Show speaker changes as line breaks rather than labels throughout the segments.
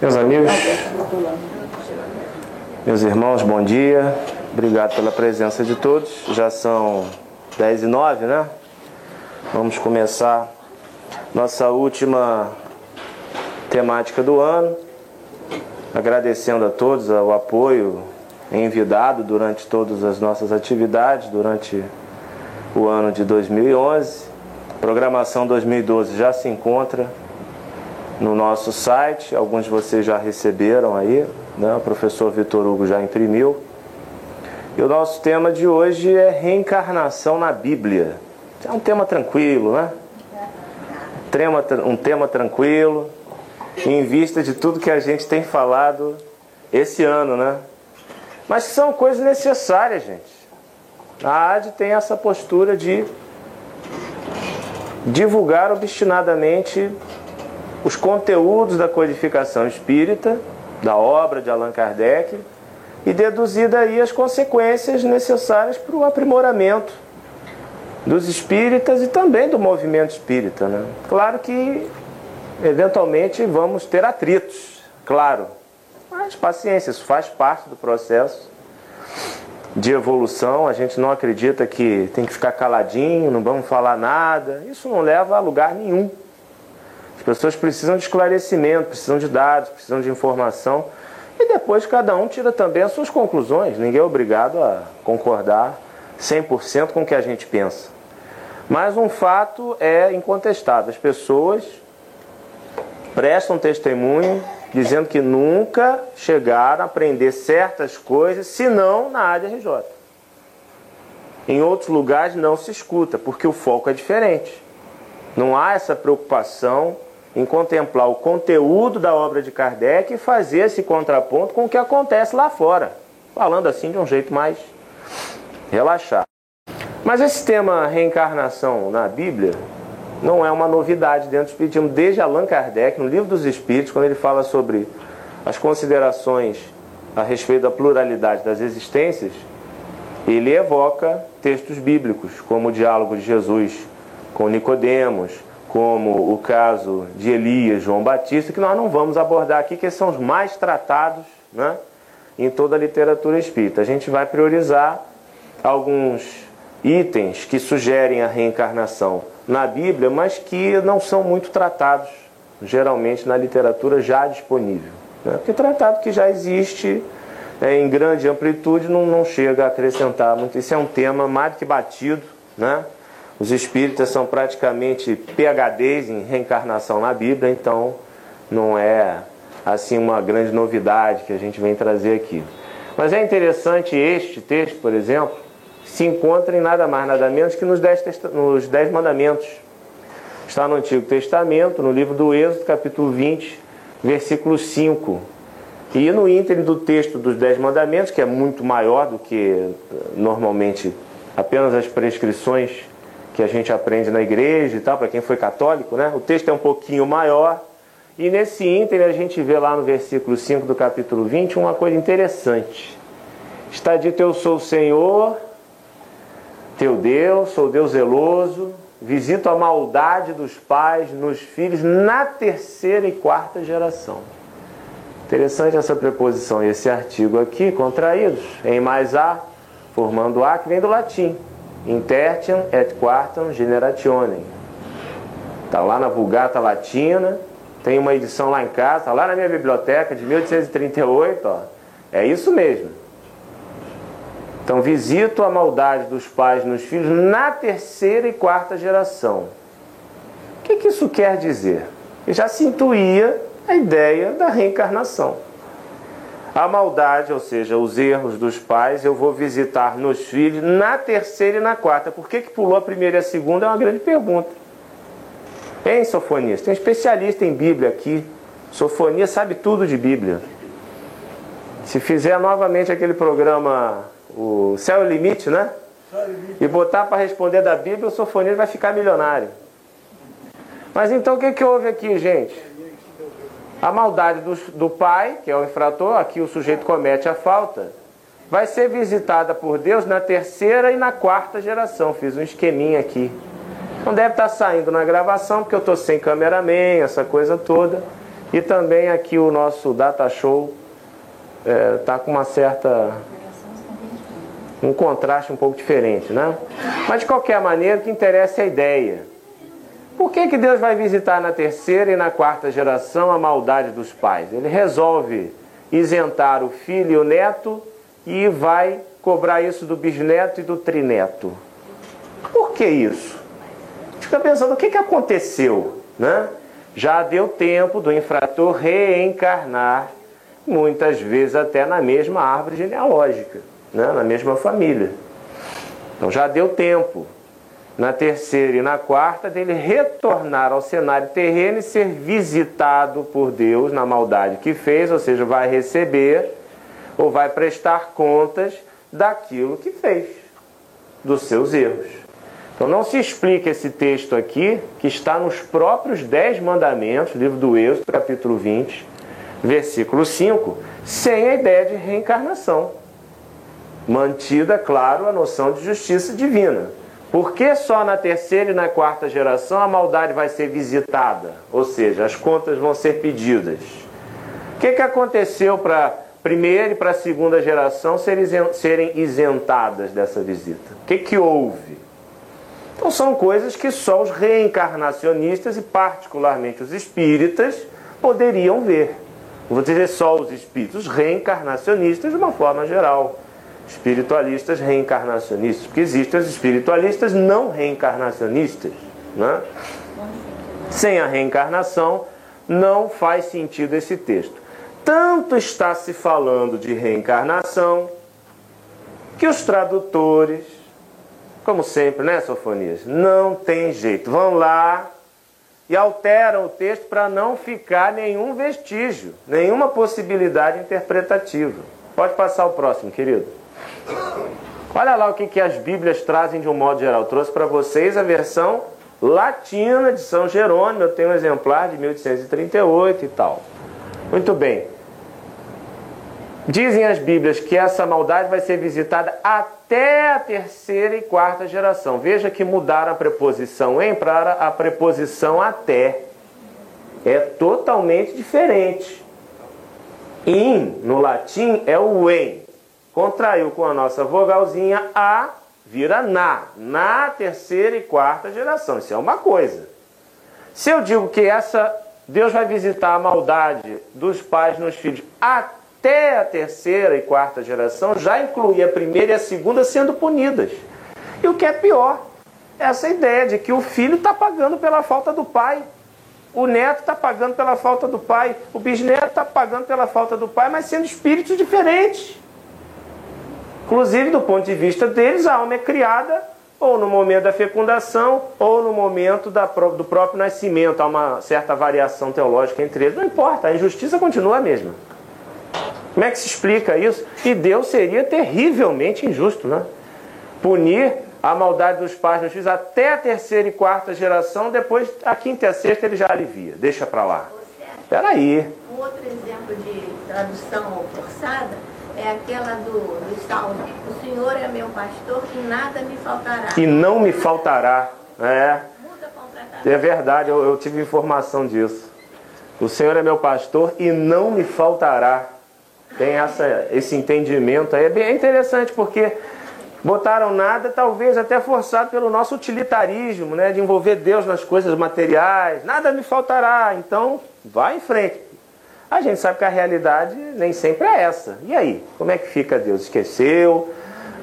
Meus amigos, meus irmãos, bom dia. Obrigado pela presença de todos. Já são 10 e 9, né? Vamos começar nossa última temática do ano. Agradecendo a todos o apoio envidado durante todas as nossas atividades, durante o ano de 2011. Programação 2012 já se encontra no nosso site, alguns de vocês já receberam aí, né? o professor Vitor Hugo já imprimiu. E o nosso tema de hoje é reencarnação na Bíblia. É um tema tranquilo, né? Um tema tranquilo, em vista de tudo que a gente tem falado esse ano, né? Mas são coisas necessárias, gente. A AD tem essa postura de divulgar obstinadamente os conteúdos da codificação espírita, da obra de Allan Kardec, e deduzir daí as consequências necessárias para o aprimoramento dos espíritas e também do movimento espírita. Né? Claro que, eventualmente, vamos ter atritos, claro, mas paciência, isso faz parte do processo de evolução. A gente não acredita que tem que ficar caladinho, não vamos falar nada. Isso não leva a lugar nenhum. As pessoas precisam de esclarecimento, precisam de dados, precisam de informação. E depois cada um tira também as suas conclusões. Ninguém é obrigado a concordar 100% com o que a gente pensa. Mas um fato é incontestável: as pessoas prestam testemunho dizendo que nunca chegaram a aprender certas coisas, senão na ADRJ. Em outros lugares não se escuta, porque o foco é diferente. Não há essa preocupação em contemplar o conteúdo da obra de Kardec e fazer esse contraponto com o que acontece lá fora, falando assim de um jeito mais relaxado. Mas esse tema reencarnação na Bíblia não é uma novidade dentro do Espiritismo. Desde Allan Kardec, no Livro dos Espíritos, quando ele fala sobre as considerações a respeito da pluralidade das existências, ele evoca textos bíblicos, como o diálogo de Jesus com Nicodemos, como o caso de Elias, João Batista, que nós não vamos abordar aqui, que são os mais tratados né, em toda a literatura espírita. A gente vai priorizar alguns itens que sugerem a reencarnação na Bíblia, mas que não são muito tratados, geralmente, na literatura já disponível. Né? Porque tratado que já existe é, em grande amplitude não, não chega a acrescentar muito. Isso é um tema mais do que batido, né? Os espíritas são praticamente PHDs em reencarnação na Bíblia, então não é assim uma grande novidade que a gente vem trazer aqui. Mas é interessante este texto, por exemplo, se encontra em nada mais, nada menos que nos dez, nos dez mandamentos. Está no Antigo Testamento, no livro do Êxodo, capítulo 20, versículo 5. E no ínterim do texto dos Dez Mandamentos, que é muito maior do que normalmente apenas as prescrições que a gente aprende na igreja e tal, para quem foi católico, né? O texto é um pouquinho maior. E nesse ínterim a gente vê lá no versículo 5 do capítulo 20 uma coisa interessante. Está dito: Eu sou o Senhor, teu Deus, sou Deus zeloso, visito a maldade dos pais nos filhos na terceira e quarta geração. Interessante essa preposição, esse artigo aqui, contraídos, em mais A, formando A, que vem do latim. Intertiam et quartam generationem. Está lá na Vulgata Latina, tem uma edição lá em casa, está lá na minha biblioteca de 1838, ó. É isso mesmo. Então, visito a maldade dos pais nos filhos na terceira e quarta geração. O que, que isso quer dizer? Que já se intuía a ideia da reencarnação. A maldade, ou seja, os erros dos pais, eu vou visitar nos filhos na terceira e na quarta. Por que, que pulou a primeira e a segunda? É uma grande pergunta. Hein, Sofonias? Tem um especialista em Bíblia aqui. Sofonia sabe tudo de Bíblia. Se fizer novamente aquele programa, o Céu e Limite, né? E botar para responder da Bíblia, o Sofonias vai ficar milionário. Mas então o que, que houve aqui, gente? A maldade do, do pai, que é o infrator, aqui o sujeito comete a falta, vai ser visitada por Deus na terceira e na quarta geração. Fiz um esqueminha aqui. Não deve estar saindo na gravação, porque eu estou sem cameraman, essa coisa toda. E também aqui o nosso data show está é, tá com uma certa um contraste um pouco diferente, né? Mas de qualquer maneira, o que interessa é a ideia. Por que, que Deus vai visitar na terceira e na quarta geração a maldade dos pais? Ele resolve isentar o filho e o neto e vai cobrar isso do bisneto e do trineto. Por que isso? Fica pensando o que, que aconteceu, né? Já deu tempo do infrator reencarnar, muitas vezes até na mesma árvore genealógica né, na mesma família. Então já deu tempo, na terceira e na quarta, dele retornar ao cenário terreno e ser visitado por Deus na maldade que fez, ou seja, vai receber ou vai prestar contas daquilo que fez, dos seus erros. Então não se explica esse texto aqui, que está nos próprios Dez Mandamentos, livro do Êxodo, capítulo 20, versículo 5, sem a ideia de reencarnação mantida, claro, a noção de justiça divina. Por que só na terceira e na quarta geração a maldade vai ser visitada? Ou seja, as contas vão ser pedidas. O que, que aconteceu para a primeira e para a segunda geração serem isentadas dessa visita? O que, que houve? Então são coisas que só os reencarnacionistas e particularmente os espíritas poderiam ver. vou dizer só os espíritos, os reencarnacionistas de uma forma geral espiritualistas reencarnacionistas, porque existem os espiritualistas não reencarnacionistas. Né? Sem a reencarnação, não faz sentido esse texto. Tanto está se falando de reencarnação que os tradutores, como sempre, né, Sofonias? Não tem jeito. Vão lá e alteram o texto para não ficar nenhum vestígio, nenhuma possibilidade interpretativa. Pode passar o próximo, querido. Olha lá o que, que as Bíblias trazem de um modo geral. Eu trouxe para vocês a versão latina de São Jerônimo. Eu tenho um exemplar de 1838 e tal. Muito bem. Dizem as Bíblias que essa maldade vai ser visitada até a terceira e quarta geração. Veja que mudaram a preposição em para a preposição até. É totalmente diferente. In, no latim, é o em contraiu com a nossa vogalzinha A, vira na, na terceira e quarta geração. Isso é uma coisa. Se eu digo que essa Deus vai visitar a maldade dos pais nos filhos até a terceira e quarta geração, já inclui a primeira e a segunda sendo punidas. E o que é pior, essa ideia de que o filho está pagando pela falta do pai. O neto está pagando pela falta do pai, o bisneto está pagando pela falta do pai, mas sendo espíritos diferentes. Inclusive, do ponto de vista deles, a alma é criada ou no momento da fecundação ou no momento da, do próprio nascimento. Há uma certa variação teológica entre eles. Não importa, a injustiça continua a mesma. Como é que se explica isso? E Deus seria terrivelmente injusto, né? Punir a maldade dos pais nos filhos até a terceira e quarta geração, depois a quinta e a sexta ele já alivia. Deixa para lá. Espera aí.
Um outro exemplo de tradução forçada é aquela do, do Salmo. O Senhor é meu pastor e nada me faltará.
E não me faltará. É. É verdade, eu, eu tive informação disso. O Senhor é meu pastor e não me faltará. Tem essa, esse entendimento aí. É bem interessante porque botaram nada, talvez até forçado pelo nosso utilitarismo, né? De envolver Deus nas coisas materiais. Nada me faltará. Então, vá em frente. A gente sabe que a realidade nem sempre é essa. E aí? Como é que fica Deus? Esqueceu?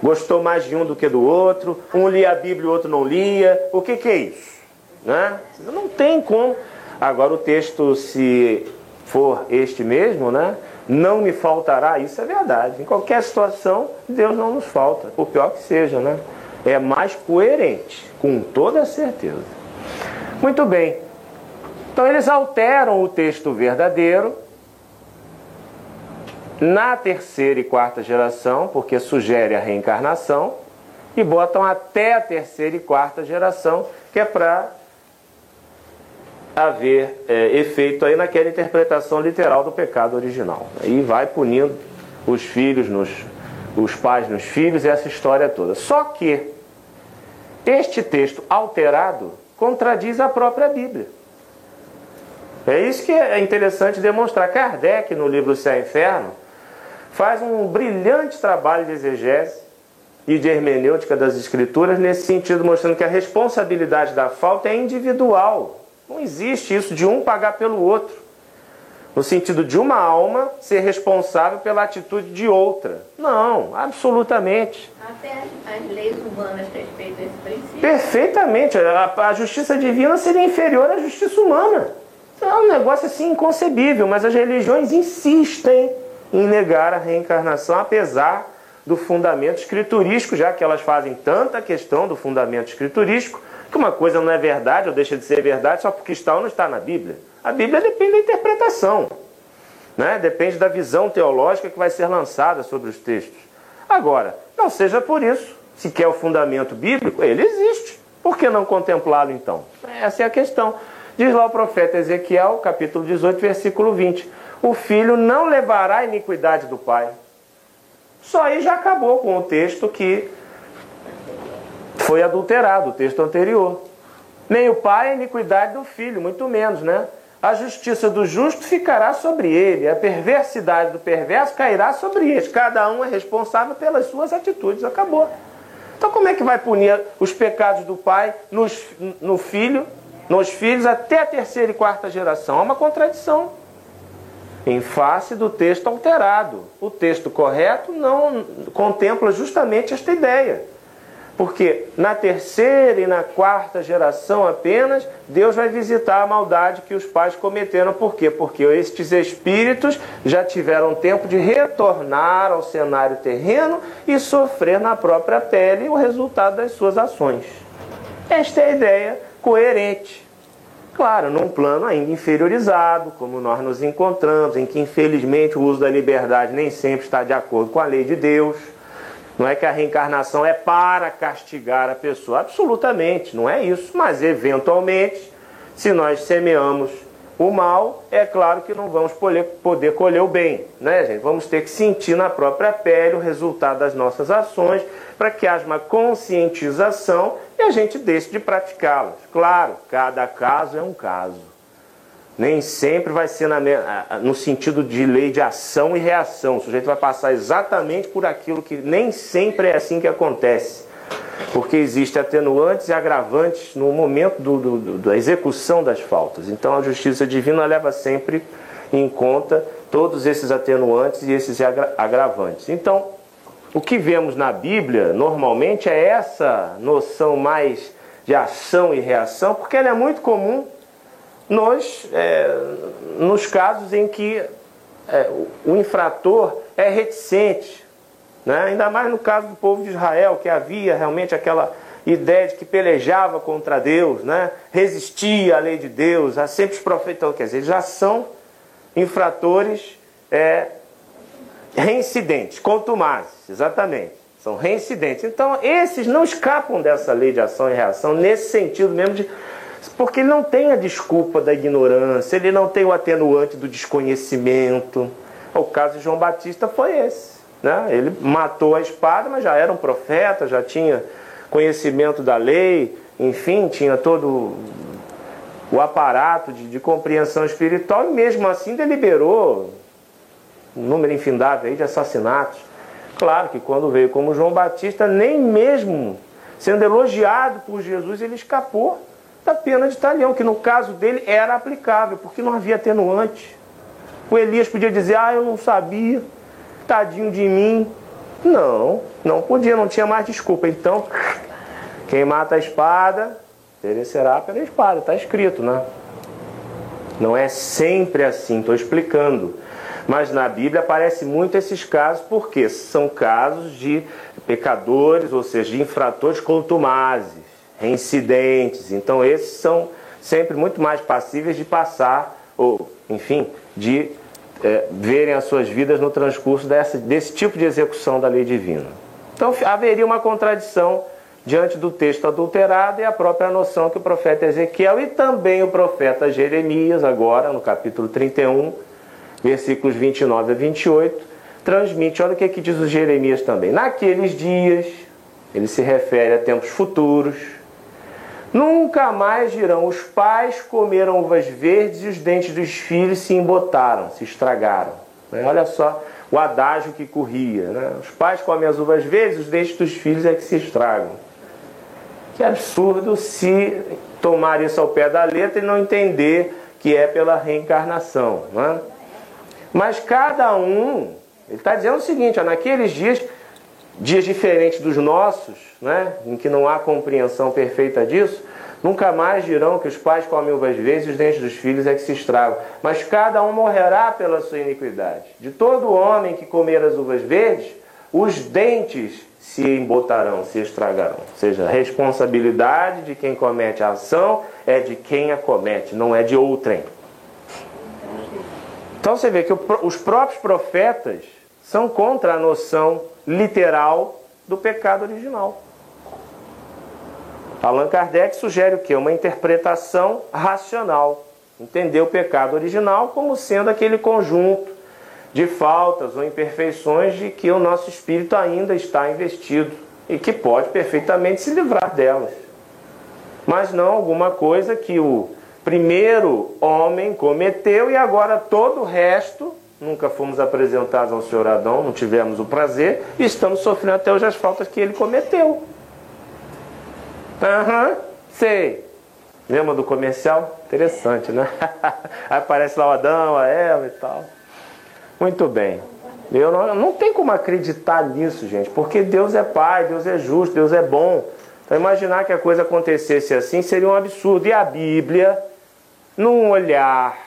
Gostou mais de um do que do outro? Um lia a Bíblia e o outro não lia? O que, que é isso? Né? Não tem como. Agora o texto, se for este mesmo, né? Não me faltará, isso é verdade. Em qualquer situação, Deus não nos falta, o pior que seja, né? É mais coerente, com toda certeza. Muito bem. Então eles alteram o texto verdadeiro na terceira e quarta geração, porque sugere a reencarnação, e botam até a terceira e quarta geração, que é para haver é, efeito aí naquela interpretação literal do pecado original. E vai punindo os filhos, nos, os pais nos filhos, essa história toda. Só que este texto alterado contradiz a própria Bíblia. É isso que é interessante demonstrar. Kardec, no livro Céu e Inferno, faz um brilhante trabalho de exegese e de hermenêutica das escrituras nesse sentido, mostrando que a responsabilidade da falta é individual. Não existe isso de um pagar pelo outro no sentido de uma alma ser responsável pela atitude de outra. Não, absolutamente.
Até as leis humanas respeitam esse princípio.
Perfeitamente. A, a, justiça divina seria inferior à justiça humana. É um negócio assim inconcebível, mas as religiões insistem em negar a reencarnação, apesar do fundamento escriturístico, já que elas fazem tanta questão do fundamento escriturístico, que uma coisa não é verdade ou deixa de ser verdade só porque está ou não está na Bíblia. A Bíblia depende da interpretação, né? depende da visão teológica que vai ser lançada sobre os textos. Agora, não seja por isso, se quer o fundamento bíblico, ele existe. Por que não contemplá-lo então? Essa é a questão. Diz lá o profeta Ezequiel, capítulo 18, versículo 20: O filho não levará a iniquidade do pai. Só aí já acabou com o texto que foi adulterado, o texto anterior. Nem o pai a iniquidade do filho, muito menos, né? a justiça do justo ficará sobre ele, a perversidade do perverso cairá sobre eles. Cada um é responsável pelas suas atitudes. Acabou. Então, como é que vai punir os pecados do pai nos, no filho, nos filhos até a terceira e quarta geração? É uma contradição. Em face do texto alterado. O texto correto não contempla justamente esta ideia. Porque na terceira e na quarta geração apenas, Deus vai visitar a maldade que os pais cometeram. Por quê? Porque estes espíritos já tiveram tempo de retornar ao cenário terreno e sofrer na própria pele o resultado das suas ações. Esta é a ideia coerente. Claro, num plano ainda inferiorizado, como nós nos encontramos, em que infelizmente o uso da liberdade nem sempre está de acordo com a lei de Deus não é que a reencarnação é para castigar a pessoa, absolutamente, não é isso. Mas, eventualmente, se nós semeamos o mal, é claro que não vamos poder colher o bem, né, gente? Vamos ter que sentir na própria pele o resultado das nossas ações para que haja uma conscientização e a gente deixe de praticá-las. Claro, cada caso é um caso. Nem sempre vai ser na, no sentido de lei de ação e reação. O sujeito vai passar exatamente por aquilo que nem sempre é assim que acontece. Porque existem atenuantes e agravantes no momento do, do, do, da execução das faltas. Então a justiça divina leva sempre em conta todos esses atenuantes e esses agravantes. Então, o que vemos na Bíblia normalmente é essa noção mais de ação e reação, porque ela é muito comum nos, é, nos casos em que é, o infrator é reticente, né? ainda mais no caso do povo de Israel, que havia realmente aquela ideia de que pelejava contra Deus, né? resistia à lei de Deus, há sempre os profetas, quer dizer, já são infratores é, reincidentes, contumazes, exatamente, são reincidentes. Então, esses não escapam dessa lei de ação e reação, nesse sentido mesmo de porque ele não tem a desculpa da ignorância, ele não tem o atenuante do desconhecimento. O caso de João Batista foi esse. Né? Ele matou a espada, mas já era um profeta, já tinha conhecimento da lei, enfim, tinha todo o aparato de, de compreensão espiritual e mesmo assim deliberou um número infindável de assassinatos. Claro que quando veio como João Batista, nem mesmo sendo elogiado por Jesus, ele escapou da pena de talhão, que no caso dele era aplicável, porque não havia atenuante. O Elias podia dizer, ah, eu não sabia, tadinho de mim. Não, não podia, não tinha mais desculpa. Então, quem mata a espada, perecerá pela espada, está escrito, né? Não é sempre assim, estou explicando. Mas na Bíblia aparece muito esses casos, porque são casos de pecadores, ou seja, de infratores contumazes reincidentes. Então, esses são sempre muito mais passíveis de passar, ou, enfim, de é, verem as suas vidas no transcurso dessa, desse tipo de execução da lei divina. Então, haveria uma contradição diante do texto adulterado e a própria noção que o profeta Ezequiel e também o profeta Jeremias, agora no capítulo 31, versículos 29 a 28, transmite. Olha o que, é que diz o Jeremias também. Naqueles dias, ele se refere a tempos futuros, Nunca mais dirão: os pais comeram uvas verdes e os dentes dos filhos se embotaram, se estragaram. Né? Olha só o adágio que corria. Né? Os pais comem as uvas verdes, os dentes dos filhos é que se estragam. Que absurdo se tomar isso ao pé da letra e não entender que é pela reencarnação. Né? Mas cada um, ele está dizendo o seguinte: ó, naqueles dias, dias diferentes dos nossos, né, em que não há compreensão perfeita disso, nunca mais dirão que os pais comem uvas verdes e os dentes dos filhos é que se estragam. Mas cada um morrerá pela sua iniquidade. De todo homem que comer as uvas verdes, os dentes se embotarão, se estragarão. Ou seja, a responsabilidade de quem comete a ação é de quem a comete, não é de outrem. Então você vê que os próprios profetas são contra a noção literal do pecado original. Allan Kardec sugere o que? Uma interpretação racional. Entender o pecado original como sendo aquele conjunto de faltas ou imperfeições de que o nosso espírito ainda está investido e que pode perfeitamente se livrar delas. Mas não alguma coisa que o primeiro homem cometeu e agora todo o resto, nunca fomos apresentados ao senhor Adão, não tivemos o prazer e estamos sofrendo até hoje as faltas que ele cometeu. Aham, uhum, sei. Lembra do comercial? Interessante, né? Aparece lá o Adão, a Eva e tal. Muito bem. Eu não, não tem como acreditar nisso, gente, porque Deus é Pai, Deus é justo, Deus é bom. Então imaginar que a coisa acontecesse assim seria um absurdo. E a Bíblia, num olhar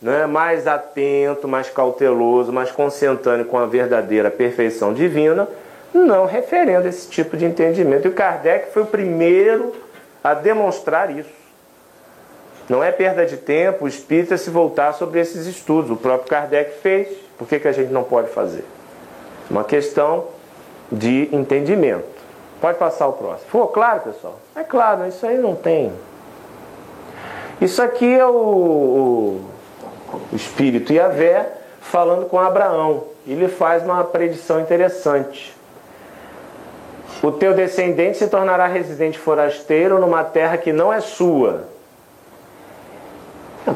né, mais atento, mais cauteloso, mais consentâneo com a verdadeira perfeição divina, não referendo esse tipo de entendimento. E o Kardec foi o primeiro a demonstrar isso. Não é perda de tempo o espírita se voltar sobre esses estudos. O próprio Kardec fez. Por que, que a gente não pode fazer? Uma questão de entendimento. Pode passar o próximo. Ficou claro, pessoal? É claro, isso aí não tem. Isso aqui é o, o, o espírito Yahvé falando com Abraão. Ele faz uma predição interessante. O teu descendente se tornará residente forasteiro numa terra que não é sua.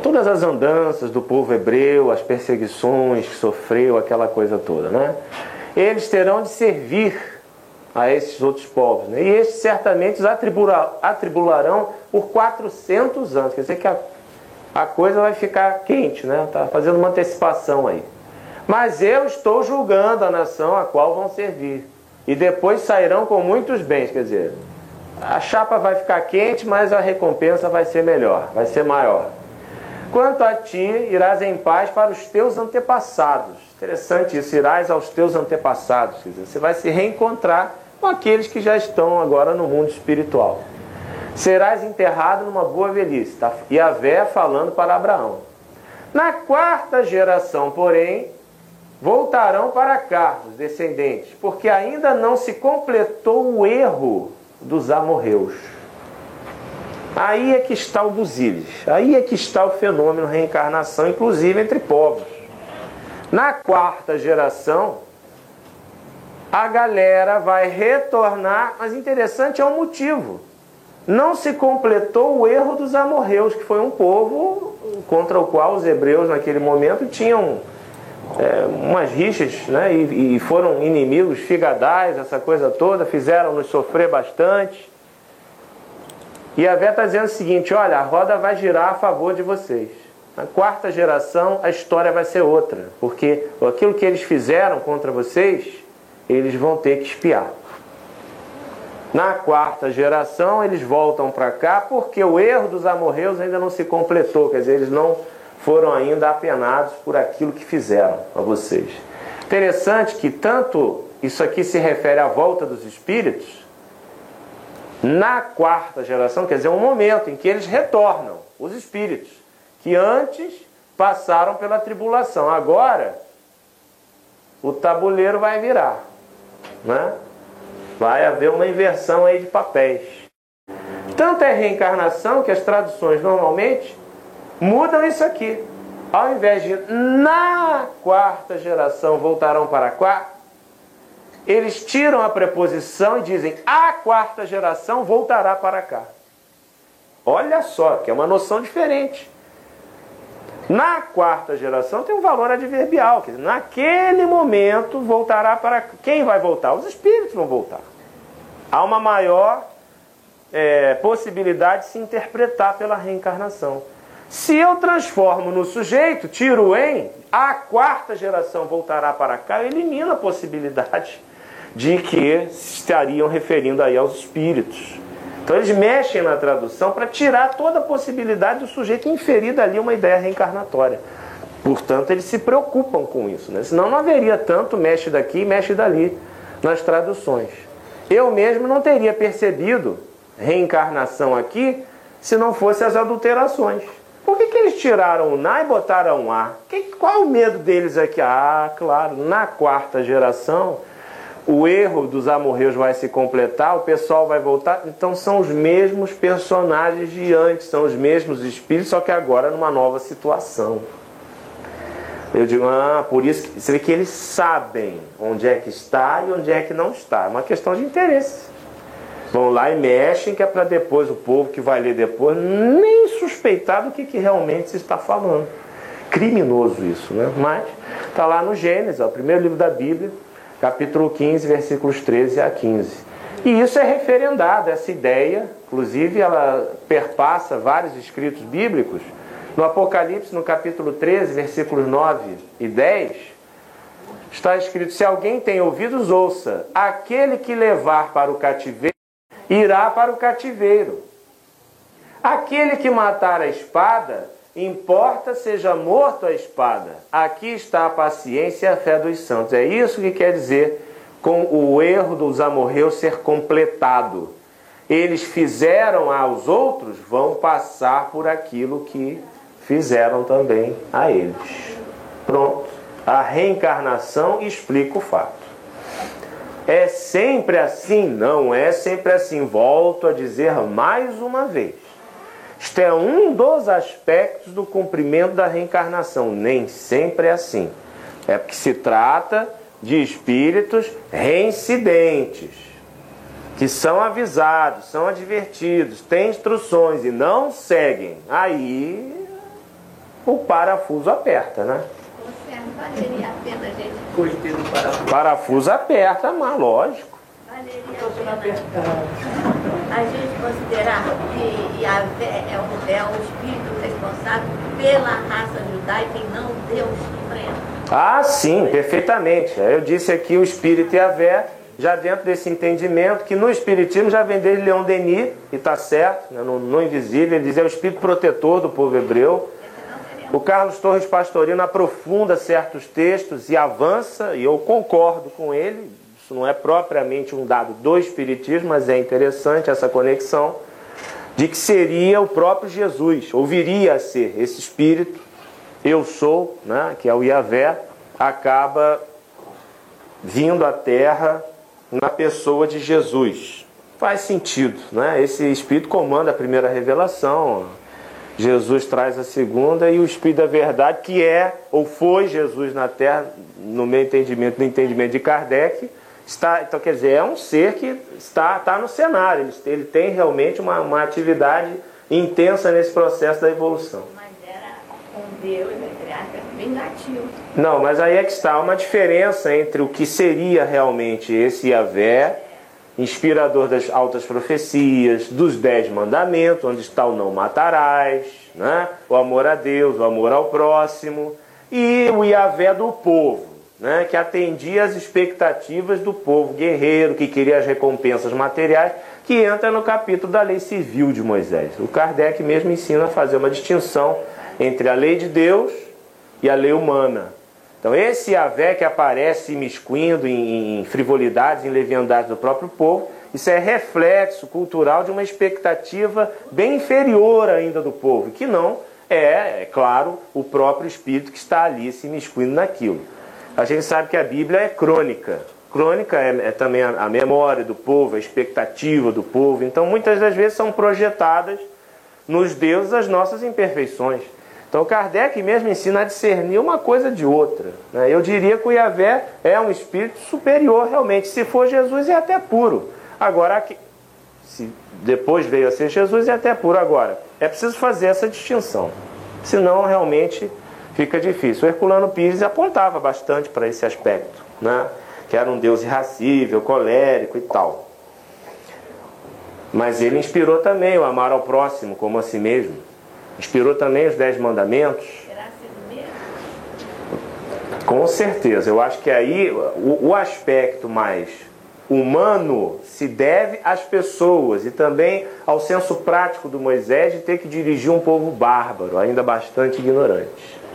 Todas as andanças do povo hebreu, as perseguições que sofreu, aquela coisa toda, né? Eles terão de servir a esses outros povos. Né? E estes certamente os atribularão por 400 anos. Quer dizer que a, a coisa vai ficar quente, né? Está fazendo uma antecipação aí. Mas eu estou julgando a nação a qual vão servir e depois sairão com muitos bens. Quer dizer, a chapa vai ficar quente, mas a recompensa vai ser melhor, vai ser maior. Quanto a ti, irás em paz para os teus antepassados. Interessante isso, irás aos teus antepassados. Quer dizer, você vai se reencontrar com aqueles que já estão agora no mundo espiritual. Serás enterrado numa boa velhice. Tá? E a Vé falando para Abraão. Na quarta geração, porém, voltarão para cá, os descendentes, porque ainda não se completou o erro dos amorreus. Aí é que está o Buziles, aí é que está o fenômeno reencarnação, inclusive entre povos. Na quarta geração, a galera vai retornar, mas interessante é o motivo. Não se completou o erro dos amorreus, que foi um povo contra o qual os hebreus naquele momento tinham é, umas rixas, né? E, e, foram inimigos figadais, essa coisa toda, fizeram-nos sofrer bastante. E a Vé está dizendo o seguinte: olha, a roda vai girar a favor de vocês. Na quarta geração, a história vai ser outra, porque aquilo que eles fizeram contra vocês, eles vão ter que espiar. Na quarta geração, eles voltam para cá porque o erro dos amorreus ainda não se completou, quer dizer, eles não foram ainda apenados por aquilo que fizeram a vocês. Interessante que tanto isso aqui se refere à volta dos espíritos, na quarta geração, quer dizer, um momento em que eles retornam, os espíritos, que antes passaram pela tribulação. Agora, o tabuleiro vai virar, né? Vai haver uma inversão aí de papéis. Tanto é reencarnação que as traduções normalmente mudam isso aqui. Ao invés de na quarta geração voltarão para cá, eles tiram a preposição e dizem a quarta geração voltará para cá. Olha só, que é uma noção diferente. Na quarta geração tem um valor adverbial, quer dizer, naquele momento voltará para quem vai voltar? Os espíritos vão voltar. Há uma maior é, possibilidade de se interpretar pela reencarnação. Se eu transformo no sujeito, tiro o em, a quarta geração voltará para cá, elimina a possibilidade de que se estariam referindo aí aos espíritos. Então eles mexem na tradução para tirar toda a possibilidade do sujeito inferir dali uma ideia reencarnatória. Portanto, eles se preocupam com isso. Né? Senão não haveria tanto mexe daqui e mexe dali nas traduções. Eu mesmo não teria percebido reencarnação aqui se não fosse as adulterações. Por que, que eles tiraram o na e botaram um a? Que, qual é o medo deles aqui? Ah, claro, na quarta geração o erro dos amorreus vai se completar, o pessoal vai voltar. Então são os mesmos personagens de antes, são os mesmos espíritos, só que agora numa nova situação. Eu digo, ah, por isso que você vê que eles sabem onde é que está e onde é que não está. É uma questão de interesse. Vão lá e mexem, que é para depois o povo que vai ler depois nem suspeitar do que, que realmente se está falando. Criminoso isso, né? Mas está lá no Gênesis, ó, o primeiro livro da Bíblia capítulo 15, versículos 13 a 15. E isso é referendado, essa ideia, inclusive ela perpassa vários escritos bíblicos. No Apocalipse, no capítulo 13, versículos 9 e 10, está escrito: Se alguém tem ouvidos, ouça. Aquele que levar para o cativeiro, irá para o cativeiro. Aquele que matar a espada, Importa seja morto a espada. Aqui está a paciência e a fé dos santos. É isso que quer dizer com o erro dos amorreus ser completado. Eles fizeram aos outros, vão passar por aquilo que fizeram também a eles. Pronto. A reencarnação explica o fato. É sempre assim? Não é sempre assim. Volto a dizer mais uma vez. Isto é um dos aspectos do cumprimento da reencarnação. Nem sempre é assim. É porque se trata de espíritos reincidentes, que são avisados, são advertidos, têm instruções e não seguem. Aí o parafuso aperta, né?
Valeria a pena
gente. Parafuso. parafuso aperta, mas lógico.
A gente considerar que Yahvé é o, é o espírito responsável pela raça judaica e não Deus supremo.
Ah, sim, perfeitamente. Eu disse aqui o espírito Yahvé, já dentro desse entendimento, que no Espiritismo já vem desde Leão Denis, e está certo, né, no, no Invisível, ele diz é o espírito protetor do povo hebreu. O Carlos Torres Pastorino aprofunda certos textos e avança, e eu concordo com ele, isso não é propriamente um dado do Espiritismo, mas é interessante essa conexão de que seria o próprio Jesus, ou viria a ser esse Espírito, eu sou, né, que é o Yahvé, acaba vindo à Terra na pessoa de Jesus. Faz sentido, né? Esse Espírito comanda a primeira revelação, Jesus traz a segunda e o Espírito da Verdade, que é ou foi Jesus na Terra, no meu entendimento, no entendimento de Kardec, Está, então, quer dizer, é um ser que está, está no cenário, ele, ele tem realmente uma, uma atividade intensa nesse processo da evolução.
Mas era com Deus, entre aspas, vingativo.
Não, mas aí é que está uma diferença entre o que seria realmente esse Yahvé, inspirador das altas profecias, dos dez mandamentos, onde está o não matarás, né? o amor a Deus, o amor ao próximo, e o Yahvé do povo né, que atendia às expectativas do povo guerreiro, que queria as recompensas materiais, que entra no capítulo da lei civil de Moisés. O Kardec mesmo ensina a fazer uma distinção entre a lei de Deus e a lei humana. Então, esse Yahvé que aparece imiscuindo em, em frivolidades, em leviandades do próprio povo, isso é reflexo cultural de uma expectativa bem inferior ainda do povo, que não é, é claro, o próprio espírito que está ali se imiscuindo naquilo. A gente sabe que a Bíblia é crônica. Crônica é, é também a, a, memória do povo, a expectativa do povo. Então, muitas das vezes são projetadas nos deuses as nossas imperfeições. Então, Kardec mesmo ensina a discernir uma coisa de outra. Né? Eu diria que o Yahvé é um espírito superior, realmente. Se for Jesus, é até puro. Agora, se depois veio a ser Jesus e até por agora. É preciso fazer essa distinção. Senão, realmente, fica difícil. O Herculano Pires apontava bastante para esse aspecto, né? que era um Deus irracível, colérico e tal. Mas ele inspirou também o amar ao próximo como a si mesmo. Inspirou também os Dez Mandamentos. Com certeza. Eu acho que aí o, o aspecto mais humano se deve às pessoas e também ao senso prático do Moisés de ter que dirigir um povo bárbaro, ainda bastante ignorante.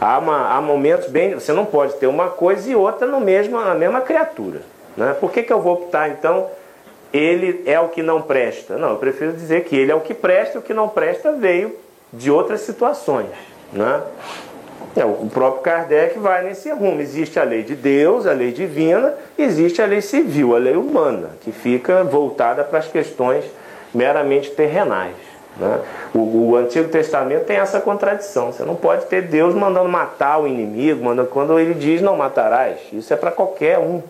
Há, uma, há momentos bem. Você não pode ter uma coisa e outra no mesmo, na mesma criatura. Né? Por que, que eu vou optar então? Ele é o que não presta. Não, eu prefiro dizer que ele é o que presta e o que não presta veio de outras situações. Né? É, o próprio Kardec vai nesse rumo. Existe a lei de Deus, a lei divina, existe a lei civil, a lei humana, que fica voltada para as questões meramente terrenais. Né? O, o, Antigo Testamento tem essa contradição. Você não pode ter Deus mandando matar o inimigo, mandando, quando ele diz não matarás. Isso é para qualquer um.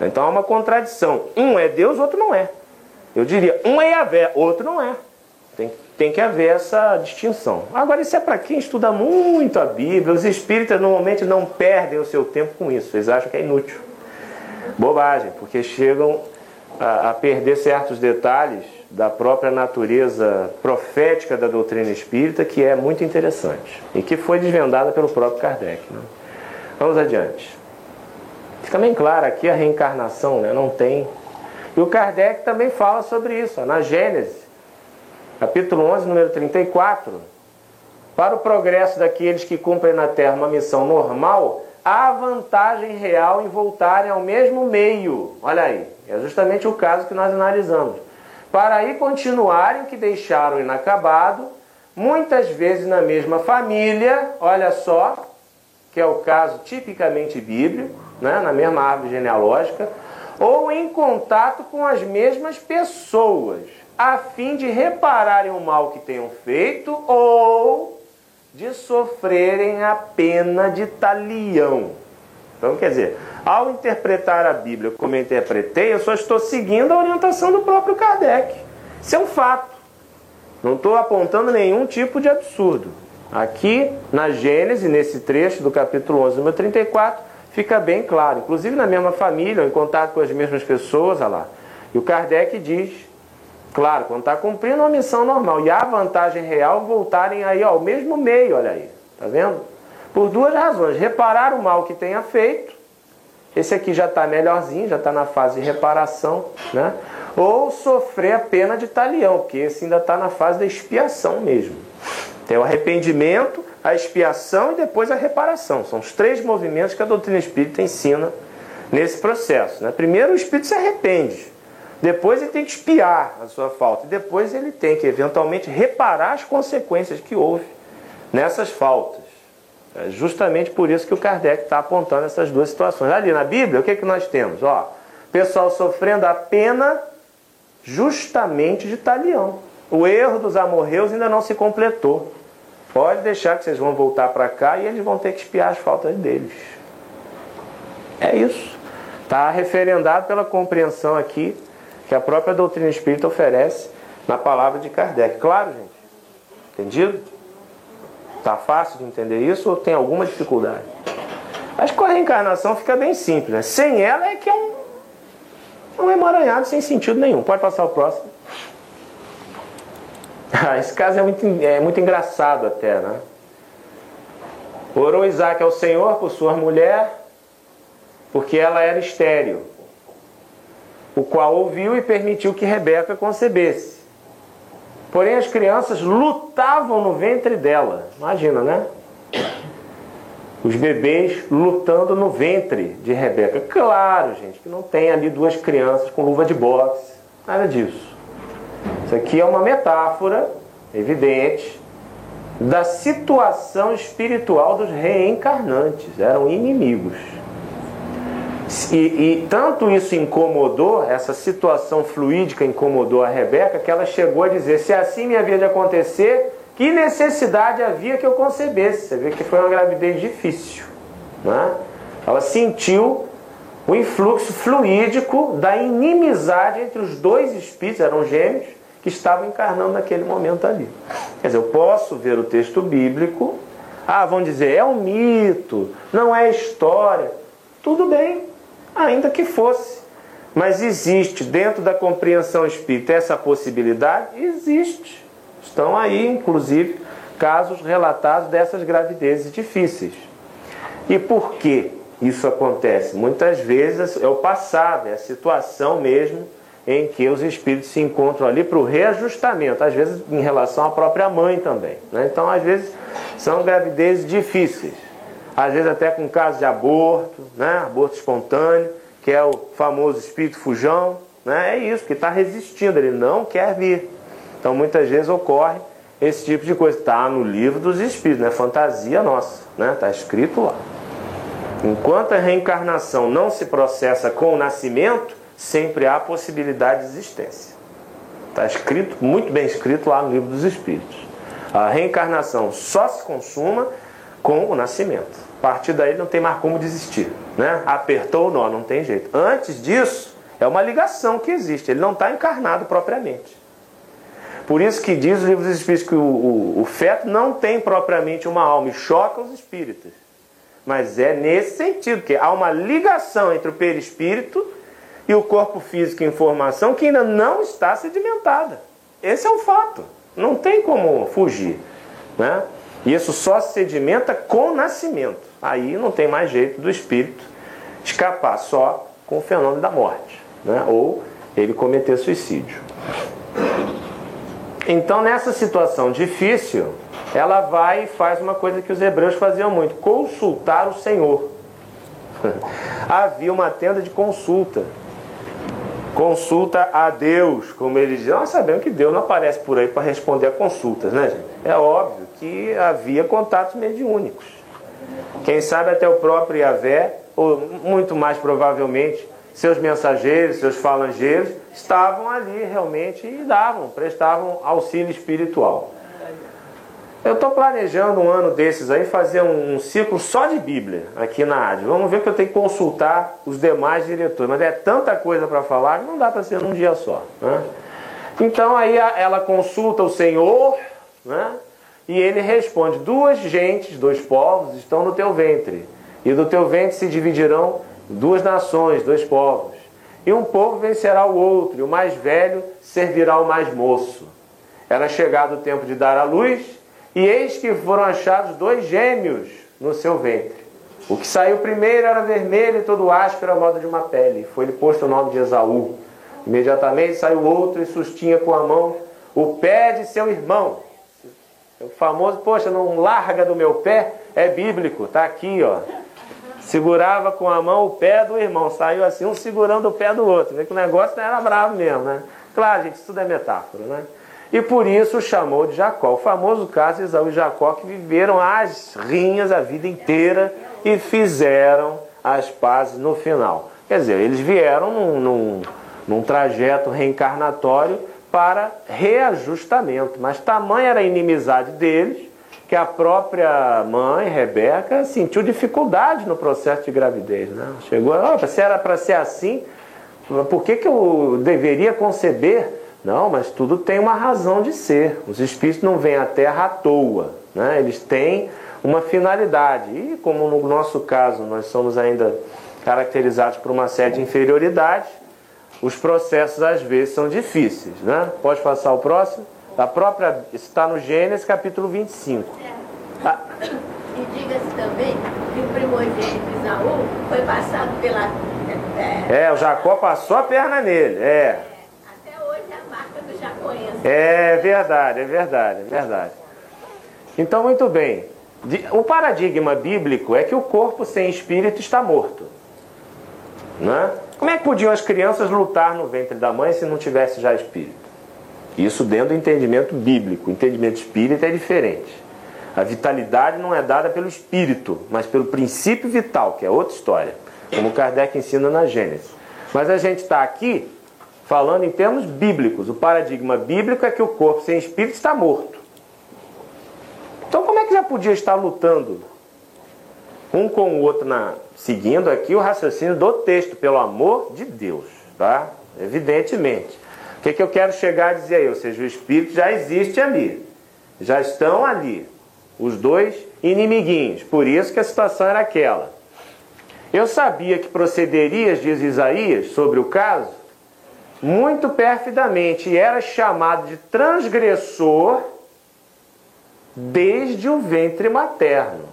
Então há uma contradição. Um é Deus, outro não é. Eu diria, um é Yahvé, outro não é. Tem, tem que haver essa distinção. Agora, isso é para quem estuda muito a Bíblia. Os espíritas normalmente não perdem o seu tempo com isso. Eles acham que é inútil. Bobagem, porque chegam a, a perder certos detalhes da própria natureza profética da doutrina espírita, que é muito interessante e que foi desvendada pelo próprio Kardec. Né? Vamos adiante. Fica bem claro aqui a reencarnação, né? não tem. E o Kardec também fala sobre isso, ó, na Gênesis capítulo 11, número 34, para o progresso daqueles que cumprem na terra uma missão normal, há vantagem real em voltarem ao mesmo meio. Olha aí, é justamente o caso que nós analisamos. Para aí continuarem que deixaram inacabado, muitas vezes na mesma família, olha só, que é o caso tipicamente bíblico, né, na mesma árvore genealógica, ou em contato com as mesmas pessoas a fim de repararem o mal que tenham feito ou de sofrerem a pena de talião. Então, quer dizer, ao interpretar a Bíblia como eu interpretei, eu só estou seguindo a orientação do próprio Kardec. Isso é um fato. Não estou apontando nenhum tipo de absurdo. Aqui na Gênesis, nesse trecho do capítulo 11, número 34, fica bem claro. Inclusive na mesma família, em contato com as mesmas pessoas, olha lá. E o Kardec diz Claro, quando está cumprindo uma missão normal. E há vantagem real voltarem aí ao mesmo meio, olha aí. Tá vendo? Por duas razões. Reparar o mal que tenha feito. Esse aqui já está melhorzinho, já está na fase de reparação, né? Ou sofrer a pena de talião, porque esse ainda está na fase da expiação mesmo. Tem o arrependimento, a expiação e depois a reparação. São os três movimentos que a doutrina espírita ensina nesse processo. Né? Primeiro, o espírito se arrepende. Depois ele tem que espiar a sua falta. Depois ele tem que, eventualmente, reparar as consequências que houve nessas faltas. É justamente por isso que o Kardec está apontando essas duas situações. Ali na Bíblia, o que, é que nós temos? Ó, pessoal sofrendo a pena justamente de talião. O erro dos amorreus ainda não se completou. Pode deixar que vocês vão voltar para cá e eles vão ter que espiar as faltas deles. É isso. Está referendado pela compreensão aqui que a própria doutrina espírita oferece na palavra de Kardec. Claro, gente? Entendido? Tá fácil de entender isso ou tem alguma dificuldade? Acho que a reencarnação fica bem simples, né? Sem ela é que é um, um emaranhado sem sentido nenhum. Pode passar o próximo. Ah, esse caso é muito, é muito engraçado até, né? Orou Isaac ao Senhor por sua mulher, porque ela era estéril o qual ouviu e permitiu que Rebeca concebesse. Porém, as crianças lutavam no ventre dela. Imagina, né? Os bebês lutando no ventre de Rebeca. Claro, gente, que não tem ali duas crianças com luva de boxe. Nada disso. Isso aqui é uma metáfora evidente da situação espiritual dos reencarnantes. Eram inimigos. E, e, tanto isso incomodou, essa situação fluídica incomodou a Rebeca, que ela chegou a dizer: se assim me havia de acontecer, que necessidade havia que eu concebesse? Você vê que foi uma gravidez difícil. Né? Ela sentiu o influxo fluídico da inimizade entre os dois espíritos, eram gêmeos, que estavam encarnando naquele momento ali. Quer dizer, eu posso ver o texto bíblico, ah, vão dizer, é um mito, não é história. Tudo bem, ainda que fosse. Mas existe dentro da compreensão espírita essa possibilidade? Existe. Estão aí, inclusive, casos relatados dessas gravidezes difíceis. E por que isso acontece? Muitas vezes é o passado, é a situação mesmo em que os espíritos se encontram ali para o reajustamento, às vezes em relação à própria mãe também. Né? Então, às vezes, são gravidezes difíceis, às vezes até com casos de aborto, né? aborto espontâneo, que é o famoso espírito fujão. Né? É isso, que está resistindo, ele não quer vir. Então, muitas vezes ocorre esse tipo de coisa. Está no livro dos espíritos, não é fantasia nossa, está né? Tá escrito lá. Enquanto a reencarnação não se processa com o nascimento, sempre há possibilidade de existência. Está escrito, muito bem escrito lá no livro dos Espíritos. A reencarnação só se consuma com o nascimento. A partir daí não tem mais como desistir. Né? Apertou o nó, não tem jeito. Antes disso, é uma ligação que existe. Ele não está encarnado propriamente. Por isso que diz o livro dos Espíritos que o, o, o feto não tem propriamente uma alma e choca os espíritos. Mas é nesse sentido, que há uma ligação entre o perispírito e o corpo físico em formação que ainda não está sedimentada. Esse é o fato. Não tem como fugir. Né? Isso só se sedimenta com o nascimento. Aí não tem mais jeito do espírito escapar só com o fenômeno da morte. Né? Ou ele cometer suicídio. Então, nessa situação difícil, ela vai e faz uma coisa que os hebreus faziam muito: consultar o Senhor. Havia uma tenda de consulta. Consulta a Deus, como eles dizem. Nós sabemos que Deus não aparece por aí para responder a consultas, né, gente? É óbvio que havia contatos mediúnicos. Quem sabe até o próprio Yahvé, ou muito mais provavelmente, seus mensageiros, seus falangeiros, estavam ali realmente e davam, prestavam auxílio espiritual. Eu estou planejando um ano desses aí fazer um, um, ciclo só de Bíblia aqui na AD. Vamos ver que eu tenho que consultar os demais diretores, mas é tanta coisa para falar que não dá para ser num dia só. Né? Então aí ela consulta o Senhor né? E ele responde: Duas gentes, dois povos estão no teu ventre, e do teu ventre se dividirão duas nações, dois povos. E um povo vencerá o outro, e o mais velho servirá ao mais moço. Era chegado o tempo de dar à luz e eis que foram achados dois gêmeos no seu ventre. O que saiu primeiro era vermelho e todo áspero à moda de uma pele. Foi-lhe posto o nome de Esaú. Imediatamente saiu outro e sustinha com a mão o pé de seu irmão. O famoso, poxa, não larga do meu pé, é bíblico, tá aqui, ó. Segurava com a mão o pé do irmão, saiu assim, um segurando o pé do outro. Vê que o negócio não era bravo mesmo, né? Claro, gente, isso tudo é metáfora, né? E por isso chamou de Jacó. O famoso caso de Isaú e Jacó que viveram as rinhas a vida inteira e fizeram as pazes no final. Quer dizer, eles vieram num, num, num trajeto reencarnatório para reajustamento. Mas tamanha era a inimizade deles que a própria mãe, Rebeca, sentiu dificuldade no processo de gravidez. Né? Chegou, oh, se era para ser assim, por que, que eu deveria conceber não, mas tudo tem uma razão de ser. Os espíritos não vêm à Terra à toa. Né? Eles têm uma finalidade. E como no nosso caso nós somos ainda caracterizados por uma série de inferioridade, os processos às vezes são difíceis. Né? Pode passar o próximo? A própria, está no Gênesis capítulo 25.
Ah. E diga-se também que o primogênito Isaú foi passado pela.
É, é, o Jacó passou a perna nele. É. É verdade, é verdade, é verdade. Então, muito bem. O paradigma bíblico é que o corpo sem espírito está morto. Né? Como é que podiam as crianças lutar no ventre da mãe se não tivesse já espírito? Isso dentro do entendimento bíblico. O entendimento espírita é diferente. A vitalidade não é dada pelo espírito, mas pelo princípio vital, que é outra história, como Kardec ensina na Gênesis. Mas a gente está aqui falando em termos bíblicos. O paradigma bíblico é que o corpo sem espírito está morto. Então, como é que já podia estar lutando um com o outro na, seguindo aqui o raciocínio do texto, pelo amor de Deus, tá? Evidentemente. O que, que eu quero chegar a dizer aí? Ou seja, o Espírito já existe ali. Já estão ali. Os dois inimiguinhos. Por isso que a situação era aquela. Eu sabia que procederias, diz Isaías, sobre o caso, muito perfidamente, e era chamado de transgressor desde o ventre materno.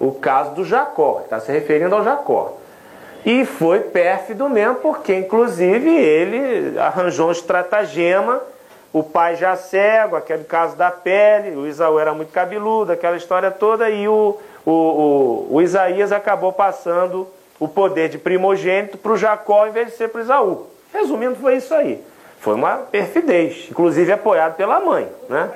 O caso do Jacó, está se referindo ao Jacó. E foi pérfido mesmo, porque inclusive ele arranjou um estratagema. O pai já cego, aquele caso da pele, o Isaú era muito cabeludo, aquela história toda, e o, o, o, o Isaías acabou passando o poder de primogênito para o Jacó em vez de ser para Isaú. Resumindo, foi isso aí. Foi uma perfidez, inclusive apoiado pela mãe. Né?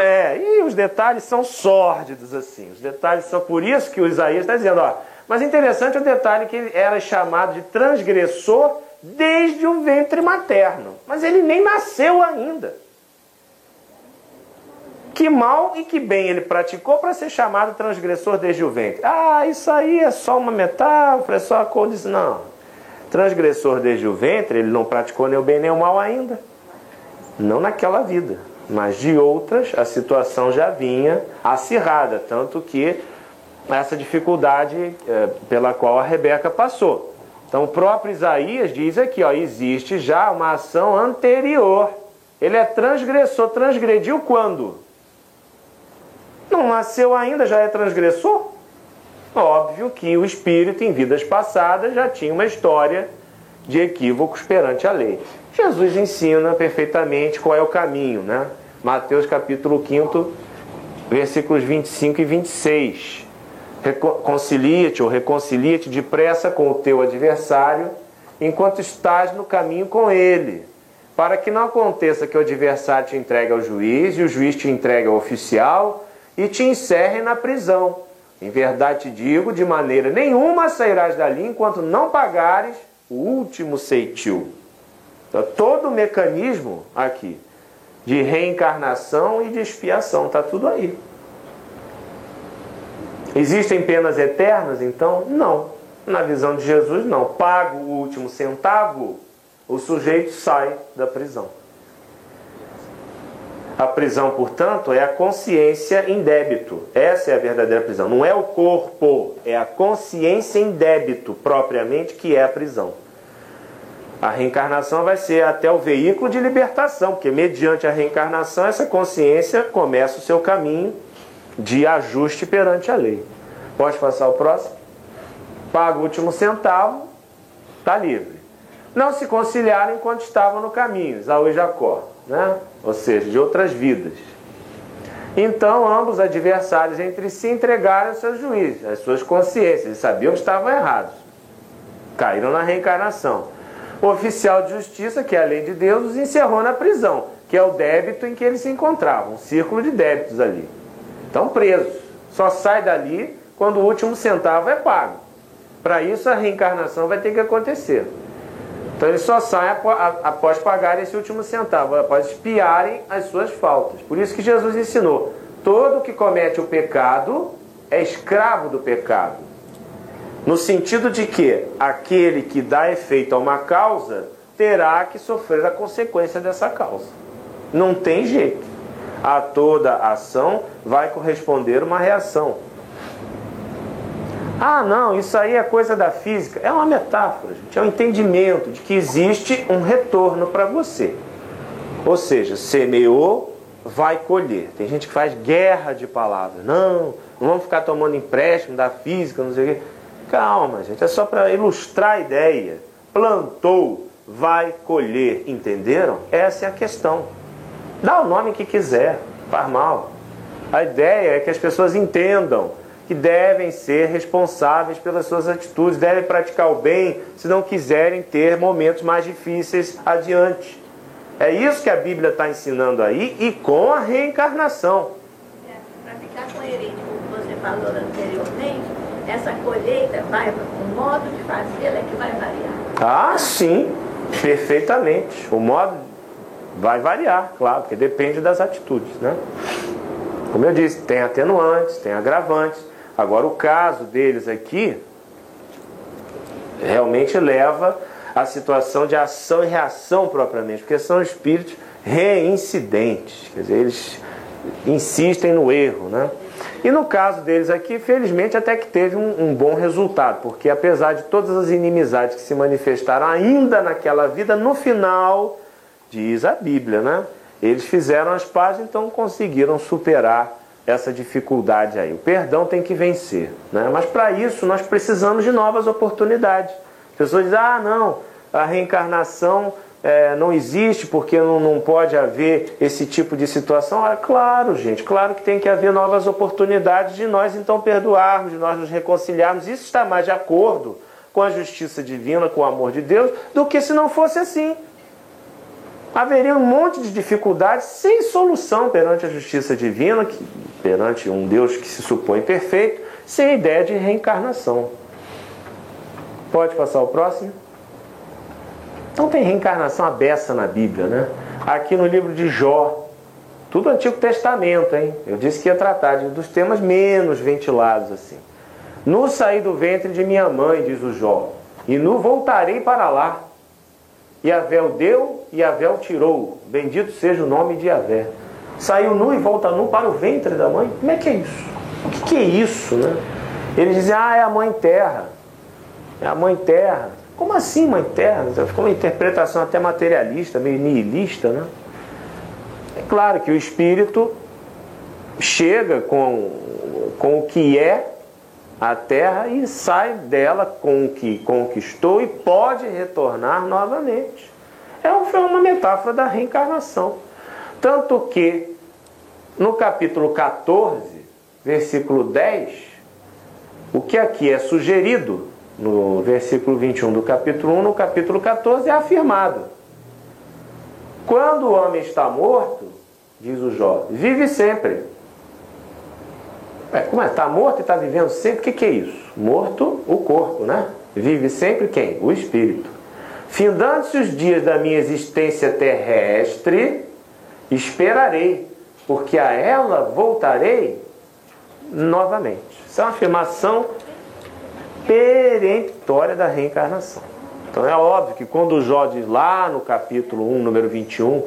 É, e os detalhes são sórdidos assim. Os detalhes são por isso que o Isaías está dizendo, ó. Mas interessante o detalhe que ele era chamado de transgressor desde o ventre materno. Mas ele nem nasceu ainda. Que mal e que bem ele praticou para ser chamado transgressor desde o ventre? Ah, isso aí é só uma metáfora, é só a condição. Não. Transgressor desde o ventre, ele não praticou nem o bem nem o mal ainda. Não naquela vida. Mas de outras, a situação já vinha acirrada. Tanto que essa dificuldade é, pela qual a Rebeca passou. Então o próprio Isaías diz aqui, ó, existe já uma ação anterior. Ele é transgressor. Transgrediu quando? Não nasceu ainda, já é transgressor? Óbvio que o espírito, em vidas passadas, já tinha uma história de equívocos perante a lei. Jesus ensina perfeitamente qual é o caminho, né? Mateus capítulo 5, versículos 25 e 26. Reconcilia-te ou reconcilia-te depressa com o teu adversário, enquanto estás no caminho com ele, para que não aconteça que o adversário te entregue ao juiz e o juiz te entregue ao oficial e te encerrem na prisão. Em verdade te digo, de maneira nenhuma sairás dali enquanto não pagares o último ceitil. Então, todo o mecanismo aqui de reencarnação e de expiação, está tudo aí. Existem penas eternas? Então, não. Na visão de Jesus, não. Pago o último centavo, o sujeito sai da prisão. A prisão, portanto, é a consciência em débito. Essa é a verdadeira prisão. Não é o corpo, é a consciência em débito, propriamente, que é a prisão. A reencarnação vai ser até o veículo de libertação, porque mediante a reencarnação, essa consciência começa o seu caminho de ajuste perante a lei. Pode passar o próximo? Paga o último centavo, está livre. Não se conciliaram enquanto estavam no caminho, Isaú e Jacó né? ou seja, de outras vidas. Então, ambos adversários entre si entregaram seus juízes, as suas consciências, e sabiam que estavam errados. Caíram na reencarnação. O oficial de justiça, que é a lei de Deus, os encerrou na prisão, que é o débito em que eles se encontravam, um círculo de débitos ali. Estão presos. Só sai dali quando o último centavo é pago. Para isso, a reencarnação vai ter que acontecer. Então eles só saem após pagar esse último centavo, após espiarem as suas faltas. Por isso que Jesus ensinou: todo que comete o pecado é escravo do pecado. No sentido de que aquele que dá efeito a uma causa terá que sofrer a consequência dessa causa. Não tem jeito. A toda ação vai corresponder uma reação. Ah, não, isso aí é coisa da física. É uma metáfora, gente. É um entendimento de que existe um retorno para você. Ou seja, semeou, vai colher. Tem gente que faz guerra de palavras. Não, não vamos ficar tomando empréstimo da física, não sei o quê. Calma, gente. É só para ilustrar a ideia. Plantou, vai colher. Entenderam? Essa é a questão. Dá o nome que quiser, faz mal. A ideia é que as pessoas entendam que devem ser responsáveis pelas suas atitudes, devem praticar o bem se não quiserem ter momentos mais difíceis adiante. É isso que a Bíblia está ensinando aí e com a reencarnação.
É, Para ficar coerente com o que você falou anteriormente, essa colheita vai, o modo de fazê-la é que vai variar.
Ah, sim, perfeitamente. O modo vai variar, claro, porque depende das atitudes, né? Como eu disse, tem atenuantes, tem agravantes. Agora, o caso deles aqui realmente leva à situação de ação e reação propriamente, porque são espíritos reincidentes, quer dizer, eles insistem no erro, né? E no caso deles aqui, felizmente até que teve um, um, bom resultado, porque apesar de todas as inimizades que se manifestaram ainda naquela vida, no final, diz a Bíblia, né? Eles fizeram as pazes, então conseguiram superar essa dificuldade aí. O perdão tem que vencer, né? Mas para isso nós precisamos de novas oportunidades. As pessoas dizem, ah, não, a reencarnação é, não existe porque não, não pode haver esse tipo de situação? Ah, claro, gente, claro que tem que haver novas oportunidades de nós então perdoarmos, de nós nos reconciliarmos. Isso está mais de acordo com a justiça divina, com o amor de Deus, do que se não fosse assim. Haveria um monte de dificuldades sem solução perante a justiça divina, que, perante um Deus que se supõe perfeito, sem ideia de reencarnação. Pode passar o próximo? Então tem reencarnação abessa na Bíblia, né? Aqui no livro de Jó, tudo Antigo Testamento, hein? Eu disse que ia tratar de, dos temas menos ventilados assim. No saí do ventre de minha mãe, diz o Jó, e no voltarei para lá. E Avel deu e Avel tirou. Bendito seja o nome de Avé. Saiu nu e volta nu para o ventre da mãe? Como é que é isso? O que, que é isso, né? Eles dizem, ah, é a mãe terra. É a mãe terra. Como assim, mãe terra? Ficou uma interpretação até materialista, meio nihilista, né? É claro que o espírito chega com, com o que é a terra e sai dela com o que conquistou e pode retornar novamente. É uma metáfora da reencarnação. Tanto que no capítulo 14, versículo 10, o que aqui é sugerido no versículo 21 do capítulo 1, no capítulo 14 é afirmado. Quando o homem está morto, diz o Jó, vive sempre. É, como é? Está morto e está vivendo sempre? O que, que é isso? Morto o corpo, né? Vive sempre quem? O espírito. Findando-se os dias da minha existência terrestre, esperarei, porque a ela voltarei novamente. Isso é uma afirmação peremptória da reencarnação. Então é óbvio que quando Jó diz lá no capítulo 1, número 21,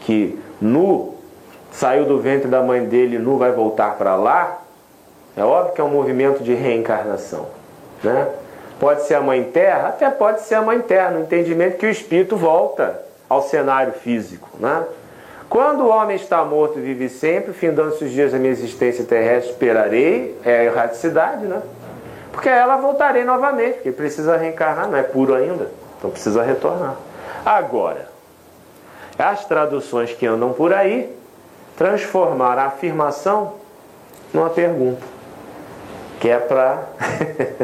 que Nu saiu do ventre da mãe dele, Nu vai voltar para lá, é óbvio que é um movimento de reencarnação. Né? Pode ser a mãe terra, até pode ser a mãe terra, no entendimento que o espírito volta ao cenário físico. Né? Quando o homem está morto e vive sempre, findando-se os dias da minha existência terrestre, esperarei, é a erraticidade, né? Porque ela voltarei novamente, porque precisa reencarnar, não é puro ainda, então precisa retornar. Agora, as traduções que andam por aí transformaram a afirmação numa pergunta, que é para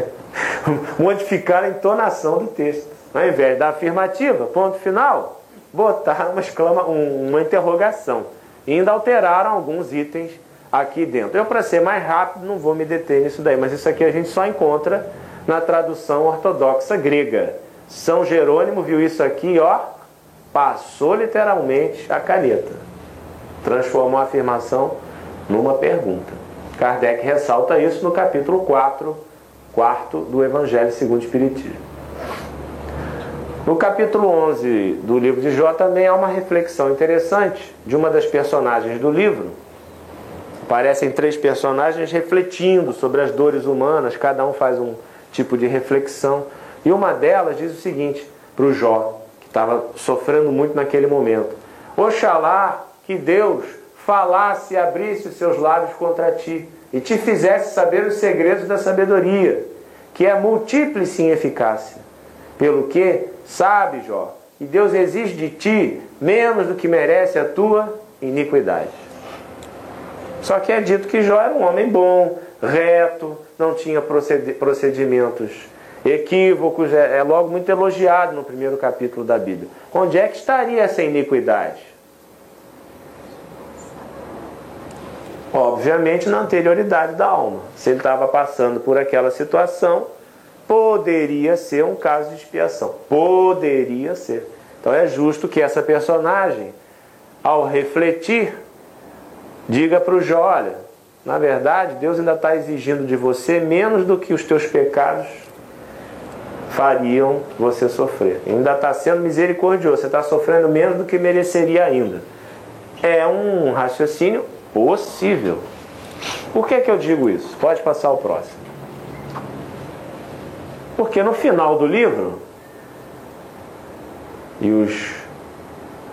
modificar a entonação do texto. Ao invés da afirmativa, ponto final, botaram uma, exclama, uma interrogação. E ainda alteraram alguns itens aqui dentro. Eu, para ser mais rápido, não vou me deter nisso daí, mas isso aqui a gente só encontra na tradução ortodoxa grega. São Jerônimo viu isso aqui, ó, passou literalmente a caneta. Transformou a afirmação numa pergunta. Kardec ressalta isso no capítulo 4, quarto do Evangelho segundo o Espiritismo. No capítulo 11 do livro de Jó também há uma reflexão interessante de uma das personagens do livro, Aparecem três personagens refletindo sobre as dores humanas, cada um faz um tipo de reflexão. E uma delas diz o seguinte para o Jó, que estava sofrendo muito naquele momento: Oxalá que Deus falasse e abrisse os seus lábios contra ti e te fizesse saber os segredos da sabedoria, que é múltiplice em eficácia. Pelo que, sabe, Jó, que Deus exige de ti menos do que merece a tua iniquidade. Só que é dito que Jó era um homem bom, reto, não tinha procedimentos equívocos, é, é logo muito elogiado no primeiro capítulo da Bíblia. Onde é que estaria essa iniquidade? Obviamente na anterioridade da alma. Se ele estava passando por aquela situação, poderia ser um caso de expiação. Poderia ser. Então é justo que essa personagem, ao refletir Diga para o Jó, olha, Na verdade, Deus ainda está exigindo de você menos do que os teus pecados fariam você sofrer. Ainda está sendo misericordioso, você está sofrendo menos do que mereceria ainda. É um raciocínio possível. Por que, que eu digo isso? Pode passar o próximo. Porque no final do livro, e os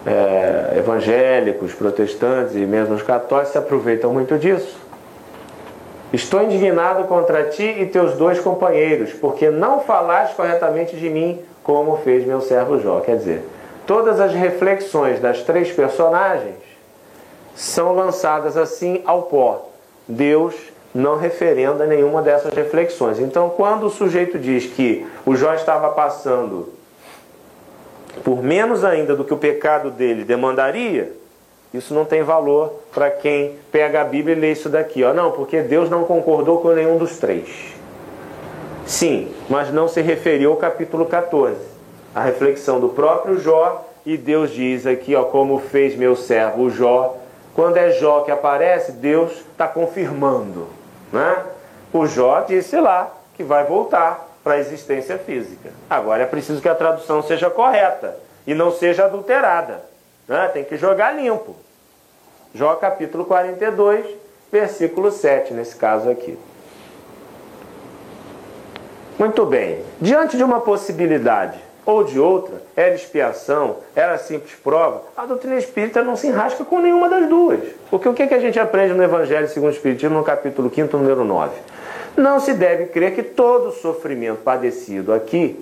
é, evangélicos, protestantes e mesmo os católicos se aproveitam muito disso. Estou indignado contra ti e teus dois companheiros, porque não falaste corretamente de mim, como fez meu servo Jó. Quer dizer, todas as reflexões das três personagens são lançadas assim ao pó. Deus não referenda nenhuma dessas reflexões. Então, quando o sujeito diz que o Jó estava passando por menos ainda do que o pecado dele demandaria, isso não tem valor para quem pega a Bíblia e lê isso daqui. Ó. Não, porque Deus não concordou com nenhum dos três. Sim, mas não se referiu ao capítulo 14. A reflexão do próprio Jó, e Deus diz aqui, ó, como fez meu servo Jó. Quando é Jó que aparece, Deus está confirmando. Né? O Jó disse lá que vai voltar para a existência física. Agora é preciso que a tradução seja correta e não seja adulterada. Né? Tem que jogar limpo. Jó capítulo 42, versículo 7, nesse caso aqui. Muito bem. Diante de uma possibilidade ou de outra, era expiação, era simples prova, a doutrina espírita não se enrasca com nenhuma das duas. Porque o que, que a gente aprende no Evangelho segundo o Espiritismo, no capítulo 5, número 9? Não se deve crer que todo sofrimento padecido aqui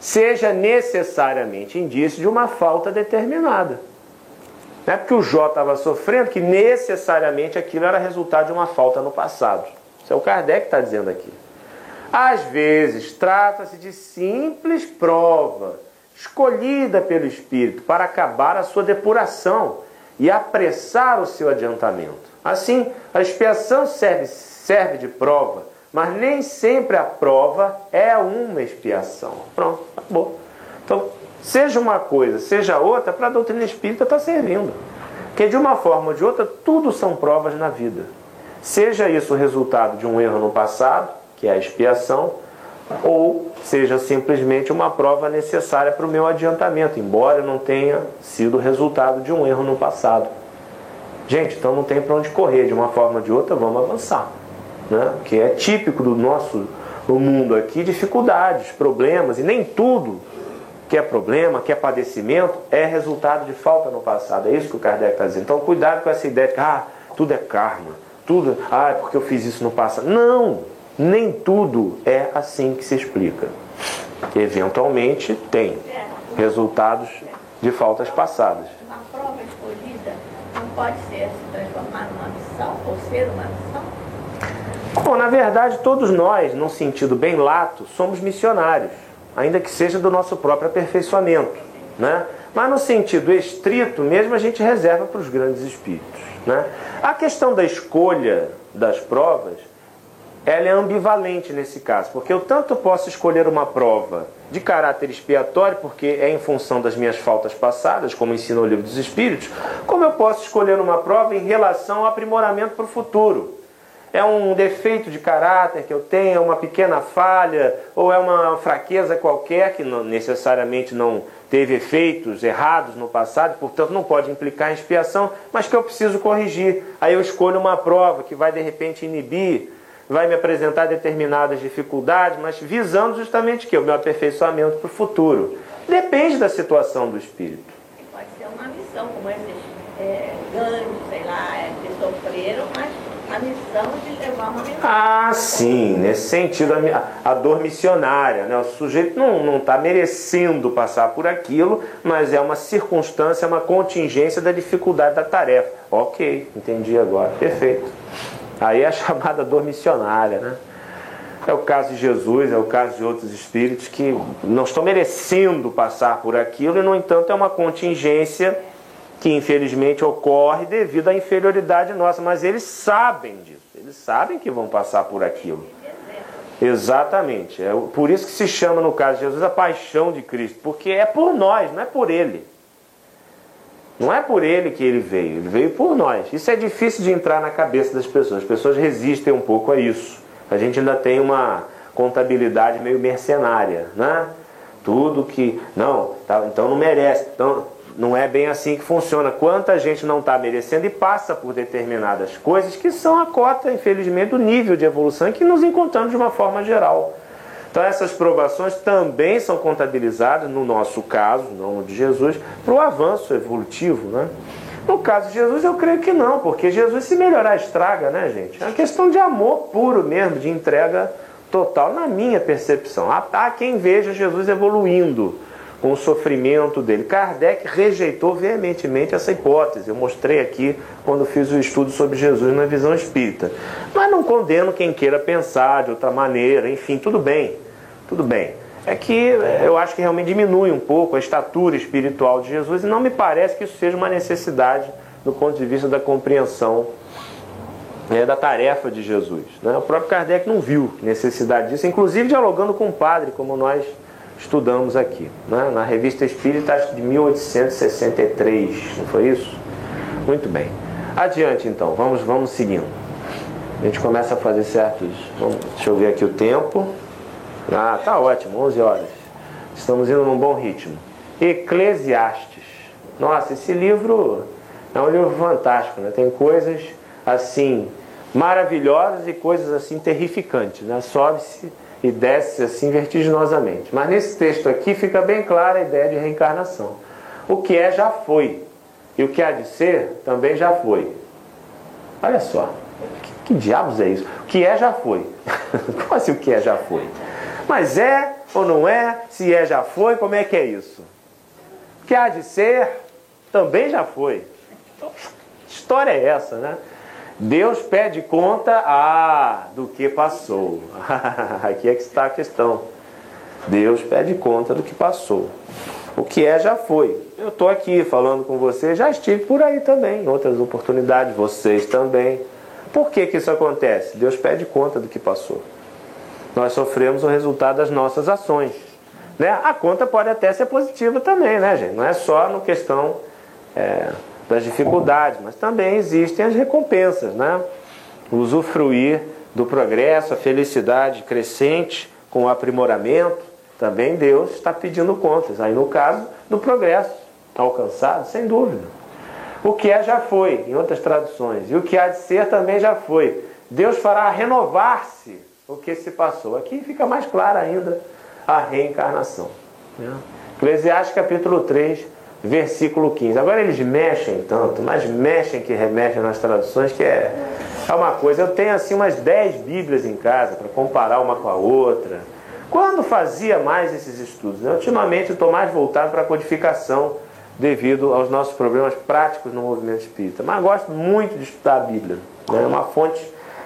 seja necessariamente indício de uma falta determinada. Não é porque o Jó estava sofrendo que necessariamente aquilo era resultado de uma falta no passado. Isso é o Kardec que está dizendo aqui. Às vezes, trata-se de simples prova escolhida pelo Espírito para acabar a sua depuração e apressar o seu adiantamento. Assim, a expiação serve, serve de prova mas nem sempre a prova é uma expiação. Pronto, acabou. Então, seja uma coisa, seja outra, para a doutrina espírita está servindo. Porque de uma forma ou de outra, tudo são provas na vida. Seja isso o resultado de um erro no passado, que é a expiação, ou seja simplesmente uma prova necessária para o meu adiantamento, embora não tenha sido resultado de um erro no passado. Gente, então não tem para onde correr, de uma forma ou de outra, vamos avançar né? que é típico do nosso do mundo aqui, dificuldades, problemas, e nem tudo que é problema, que é padecimento, é resultado de falta no passado. É isso que o Kardec está dizendo. Então, cuidado com essa ideia de que ah, tudo é karma, tudo, ah, é porque eu fiz isso no passado. Não, nem tudo é assim que se explica. Eventualmente tem resultados de faltas passadas.
Uma prova escolhida não pode ser se transformar numa missão ou ser uma missão?
Bom, na verdade, todos nós, num sentido bem lato, somos missionários, ainda que seja do nosso próprio aperfeiçoamento. Né? Mas no sentido estrito, mesmo a gente reserva para os grandes espíritos. Né? A questão da escolha das provas, ela é ambivalente nesse caso, porque eu tanto posso escolher uma prova de caráter expiatório, porque é em função das minhas faltas passadas, como ensina o livro dos Espíritos, como eu posso escolher uma prova em relação ao aprimoramento para o futuro é um defeito de caráter que eu tenho, é uma pequena falha, ou é uma fraqueza qualquer que não, necessariamente não teve efeitos errados no passado, portanto não pode implicar em expiação, mas que eu preciso corrigir. Aí eu escolho uma prova que vai de repente inibir, vai me apresentar determinadas dificuldades, mas visando justamente que o meu aperfeiçoamento para o futuro. Depende da situação do espírito.
Pode ser uma missão, como esses é, ganhos, sei lá, é, que sofreram, mas a missão de levar uma mensagem.
Ah, sim, nesse sentido, a, a dor missionária. Né? O sujeito não está merecendo passar por aquilo, mas é uma circunstância, uma contingência da dificuldade da tarefa. Ok, entendi agora, perfeito. Aí é a chamada dor missionária, né? É o caso de Jesus, é o caso de outros espíritos que não estão merecendo passar por aquilo e, no entanto, é uma contingência que infelizmente ocorre devido à inferioridade nossa, mas eles sabem disso, eles sabem que vão passar por aquilo. Exatamente, é por isso que se chama no caso de Jesus a paixão de Cristo, porque é por nós, não é por ele. Não é por ele que ele veio, ele veio por nós. Isso é difícil de entrar na cabeça das pessoas. As pessoas resistem um pouco a isso. A gente ainda tem uma contabilidade meio mercenária, né? Tudo que. Não, tá, então não merece. Então, não é bem assim que funciona. Quanta gente não está merecendo e passa por determinadas coisas que são a cota, infelizmente, do nível de evolução que nos encontramos de uma forma geral. Então essas provações também são contabilizadas, no nosso caso, não no de Jesus, para o avanço evolutivo. Né? No caso de Jesus, eu creio que não, porque Jesus se melhorar estraga, né, gente? É uma questão de amor puro mesmo, de entrega total, na minha percepção. Há quem veja Jesus evoluindo com o sofrimento dele. Kardec rejeitou veementemente essa hipótese. Eu mostrei aqui quando fiz o estudo sobre Jesus na visão espírita. Mas não condeno quem queira pensar de outra maneira, enfim, tudo bem. Tudo bem. É que eu acho que realmente diminui um pouco a estatura espiritual de Jesus e não me parece que isso seja uma necessidade do ponto de vista da compreensão é, da tarefa de Jesus. Né? O próprio Kardec não viu necessidade disso, inclusive dialogando com o padre, como nós estudamos aqui, né? na Revista Espírita, acho que de 1863, não foi isso? Muito bem. Adiante então, vamos, vamos seguindo. A gente começa a fazer certos. Vamos, deixa eu ver aqui o tempo. Ah, tá ótimo, 11 horas. Estamos indo num bom ritmo. Eclesiastes. Nossa, esse livro é um livro fantástico, né? Tem coisas assim maravilhosas e coisas assim terrificantes, né? Sobe-se e desce assim vertiginosamente. Mas nesse texto aqui fica bem clara a ideia de reencarnação. O que é já foi, e o que há de ser também já foi. Olha só, que, que diabos é isso? O que é já foi. como assim o que é já foi? Mas é ou não é? Se é já foi, como é que é isso? O que há de ser também já foi. Então, que história é essa, né? Deus pede conta ah, do que passou. Aqui é que está a questão. Deus pede conta do que passou. O que é já foi. Eu estou aqui falando com você, já estive por aí também, em outras oportunidades, vocês também. Por que, que isso acontece? Deus pede conta do que passou. Nós sofremos o resultado das nossas ações. Né? A conta pode até ser positiva também, né, gente? Não é só no questão é, das dificuldades, mas também existem as recompensas, né? Usufruir do progresso, a felicidade crescente com o aprimoramento, também Deus está pedindo contas. Aí no caso do progresso alcançado, sem dúvida. O que é já foi, em outras traduções, e o que há de ser também já foi. Deus fará renovar-se o que se passou. Aqui fica mais clara ainda a reencarnação. Né? Eclesiastes capítulo 3, versículo 15. Agora eles mexem tanto, mas mexem que remexem nas traduções, que é, é uma coisa. Eu tenho assim umas 10 Bíblias em casa para comparar uma com a outra. Quando fazia mais esses estudos? Né? Ultimamente estou mais voltado para a codificação devido aos nossos problemas práticos no movimento espírita. Mas gosto muito de estudar a Bíblia. Né? É uma fonte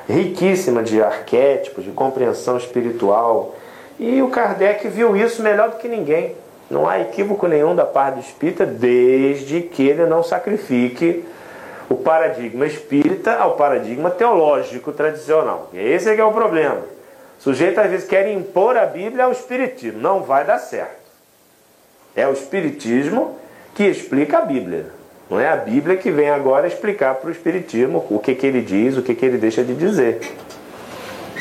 riquíssima de arquétipos, de compreensão espiritual. E o Kardec viu isso melhor do que ninguém. Não há equívoco nenhum da parte do espírita, desde que ele não sacrifique o paradigma espírita ao paradigma teológico tradicional. E esse é que é o problema. O sujeito às vezes quer impor a Bíblia ao espiritismo. Não vai dar certo. É o espiritismo que explica a Bíblia. Não é a Bíblia que vem agora explicar para o espiritismo o que, que ele diz, o que, que ele deixa de dizer.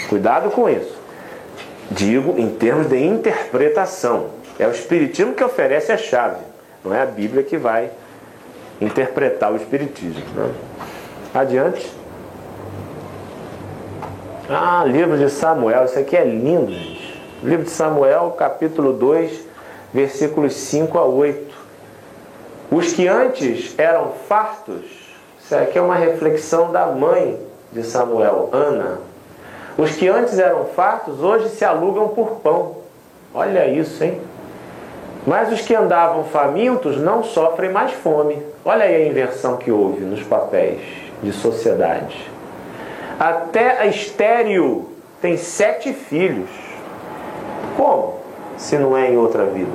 Cuidado com isso. Digo em termos de interpretação. É o Espiritismo que oferece a chave, não é a Bíblia que vai interpretar o Espiritismo. Né? Adiante. Ah, livro de Samuel, isso aqui é lindo, gente. Livro de Samuel, capítulo 2, versículos 5 a 8. Os que antes eram fartos, isso aqui é uma reflexão da mãe de Samuel, Ana. Os que antes eram fartos, hoje se alugam por pão. Olha isso, hein? Mas os que andavam famintos não sofrem mais fome. Olha aí a inversão que houve nos papéis de sociedade. Até a estéreo tem sete filhos. Como? Se não é em outra vida.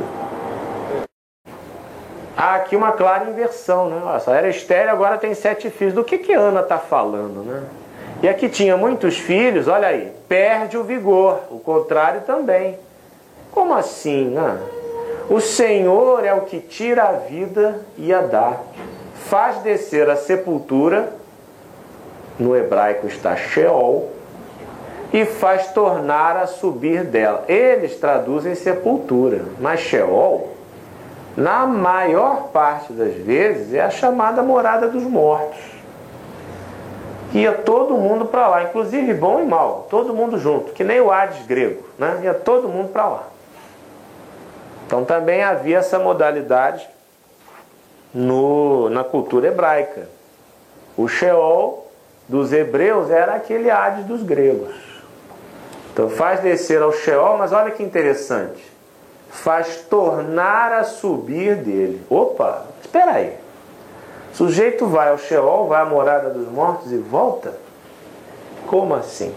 Há aqui uma clara inversão, né? Nossa, era estéreo, agora tem sete filhos. Do que que Ana está falando, né? E aqui tinha muitos filhos, olha aí, perde o vigor. O contrário também. Como assim? Né? O Senhor é o que tira a vida e a dá. faz descer a sepultura, no hebraico está Sheol, e faz tornar a subir dela. Eles traduzem sepultura, mas Sheol, na maior parte das vezes, é a chamada morada dos mortos. Ia todo mundo para lá, inclusive bom e mal, todo mundo junto, que nem o Hades grego, né? Ia todo mundo para lá. Então também havia essa modalidade no, na cultura hebraica. O Sheol dos hebreus era aquele Hades dos gregos. Então faz descer ao Sheol, mas olha que interessante. Faz tornar a subir dele. Opa, espera aí. O sujeito vai ao Sheol, vai à morada dos mortos e volta? Como assim?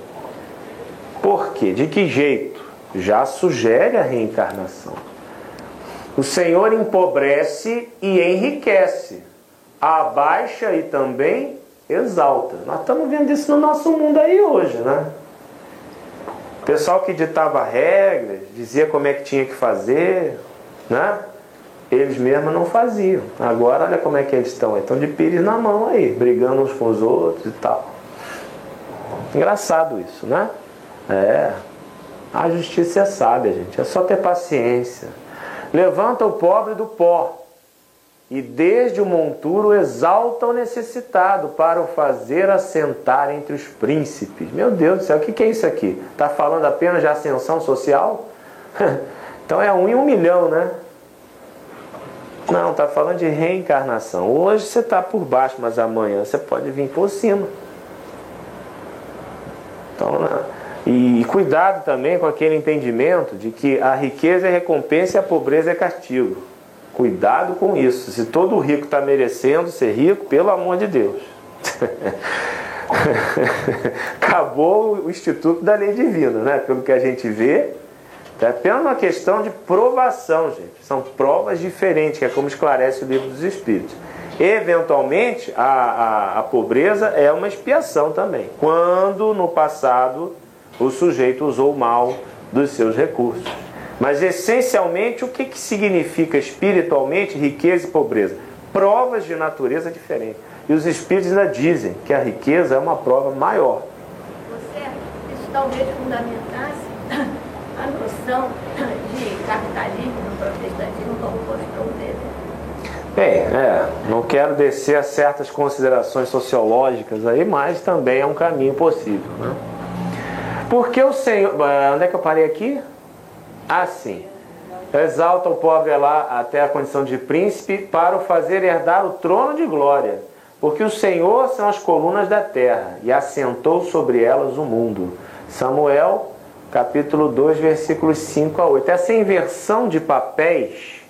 Por quê? De que jeito? Já sugere a reencarnação. O Senhor empobrece e enriquece, abaixa e também exalta. Nós estamos vendo isso no nosso mundo aí hoje, né? O pessoal que ditava regras, dizia como é que tinha que fazer, né? Eles mesmos não faziam. Agora olha como é que eles estão. Estão de pires na mão aí, brigando uns com os outros e tal. Engraçado isso, né? É. A justiça é sábia, gente. É só ter paciência. Levanta o pobre do pó, e desde o monturo exalta o necessitado para o fazer assentar entre os príncipes. Meu Deus do céu, o que é isso aqui? Está falando apenas de ascensão social? então é um em um milhão, né? Não, está falando de reencarnação. Hoje você está por baixo, mas amanhã você pode vir por cima. Então, né? E cuidado também com aquele entendimento de que a riqueza é recompensa e a pobreza é castigo. Cuidado com isso. Se todo rico está merecendo ser rico, pelo amor de Deus. Acabou o instituto da lei divina, né? Pelo que a gente vê, é apenas uma questão de provação, gente. São provas diferentes, que é como esclarece o livro dos Espíritos. Eventualmente, a, a, a pobreza é uma expiação também. Quando no passado o sujeito usou mal dos seus recursos. Mas essencialmente, o que, que significa espiritualmente riqueza e pobreza? Provas de natureza diferente. E os espíritos ainda dizem que a riqueza é uma prova maior.
Você, isso talvez fundamentasse a noção de capitalismo no protestantismo como postou dele.
Bem, é, não quero descer a certas considerações sociológicas aí, mas também é um caminho possível. Né? Porque o Senhor. Onde é que eu parei aqui? Assim. Exalta o pobre lá até a condição de príncipe para o fazer herdar o trono de glória. Porque o Senhor são as colunas da terra e assentou sobre elas o mundo. Samuel, capítulo 2, versículos 5 a 8. Essa inversão de papéis,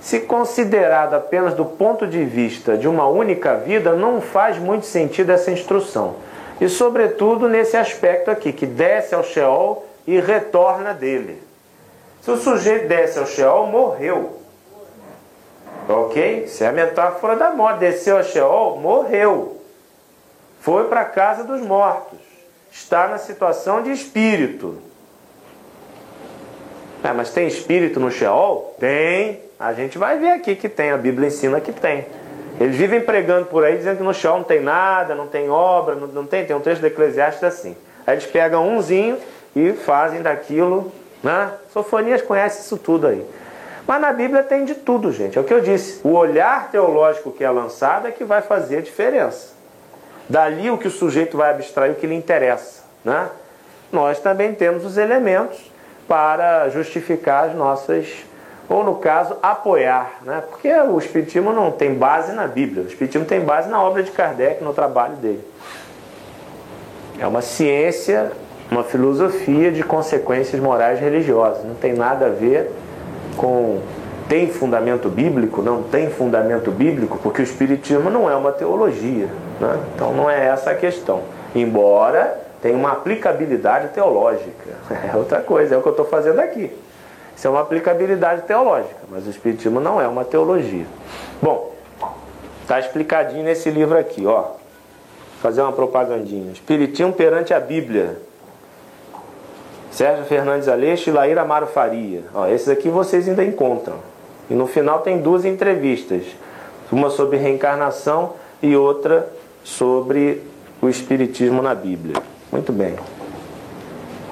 se considerada apenas do ponto de vista de uma única vida, não faz muito sentido essa instrução. E, sobretudo, nesse aspecto aqui, que desce ao Sheol e retorna dele. Se o sujeito desce ao Sheol, morreu. Ok? Isso é a metáfora da morte. Desceu ao Sheol, morreu. Foi para a casa dos mortos. Está na situação de espírito. É, mas tem espírito no Sheol? Tem. A gente vai ver aqui que tem. A Bíblia ensina que tem. Eles vivem pregando por aí, dizendo que no chão não tem nada, não tem obra, não, não tem. Tem um trecho do Eclesiastes assim. Aí eles pegam umzinho e fazem daquilo. Né? Sofonias conhece isso tudo aí. Mas na Bíblia tem de tudo, gente. É o que eu disse. O olhar teológico que é lançado é que vai fazer a diferença. Dali o que o sujeito vai abstrair, o que lhe interessa. Né? Nós também temos os elementos para justificar as nossas ou no caso, apoiar, né? porque o Espiritismo não tem base na Bíblia, o Espiritismo tem base na obra de Kardec, no trabalho dele. É uma ciência, uma filosofia de consequências morais religiosas, não tem nada a ver com tem fundamento bíblico, não tem fundamento bíblico, porque o Espiritismo não é uma teologia. Né? Então não é essa a questão. Embora tenha uma aplicabilidade teológica. É outra coisa, é o que eu estou fazendo aqui. Isso é uma aplicabilidade teológica, mas o Espiritismo não é uma teologia. Bom, está explicadinho nesse livro aqui, ó. Vou fazer uma propagandinha. Espiritismo perante a Bíblia. Sérgio Fernandes Aleixo e Laíra Amaro Faria. Ó, esses aqui vocês ainda encontram. E no final tem duas entrevistas Uma sobre reencarnação e outra sobre o Espiritismo na Bíblia. Muito bem.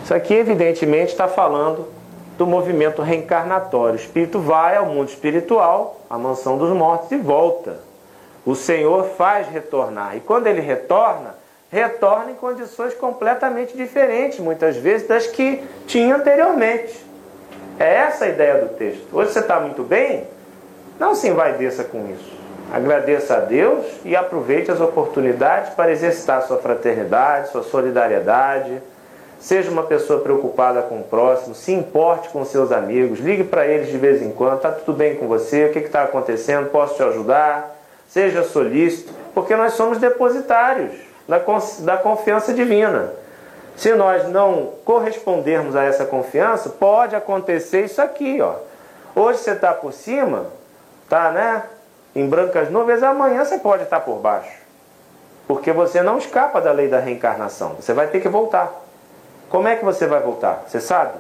Isso aqui, evidentemente, está falando do movimento reencarnatório. O espírito vai ao mundo espiritual, à mansão dos mortos, e volta. O Senhor faz retornar. E quando ele retorna, retorna em condições completamente diferentes, muitas vezes, das que tinha anteriormente. É essa a ideia do texto. Hoje você está muito bem? Não se envaideça com isso. Agradeça a Deus e aproveite as oportunidades para exercitar sua fraternidade, sua solidariedade. Seja uma pessoa preocupada com o próximo, se importe com seus amigos, ligue para eles de vez em quando. Está tudo bem com você? O que está acontecendo? Posso te ajudar? Seja solícito, porque nós somos depositários da, da confiança divina. Se nós não correspondermos a essa confiança, pode acontecer isso aqui, ó. Hoje você está por cima, tá, né? Em brancas nuvens, amanhã você pode estar por baixo. Porque você não escapa da lei da reencarnação. Você vai ter que voltar. Como é que você vai voltar? Você sabe?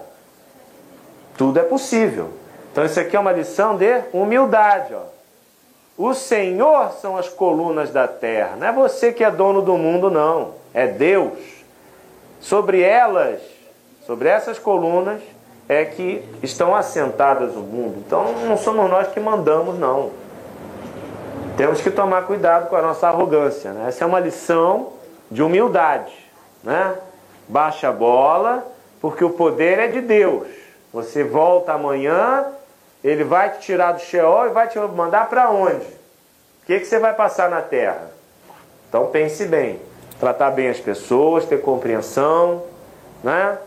Tudo é possível. Então isso aqui é uma lição de humildade, ó. O Senhor são as colunas da terra. Não é você que é dono do mundo, não. É Deus. Sobre elas, sobre essas colunas, é que estão assentadas o mundo. Então não somos nós que mandamos, não. Temos que tomar cuidado com a nossa arrogância. Né? Essa é uma lição de humildade. Né? Baixa a bola, porque o poder é de Deus. Você volta amanhã, ele vai te tirar do Sheol e vai te mandar para onde? O que, que você vai passar na terra? Então pense bem tratar bem as pessoas, ter compreensão, né?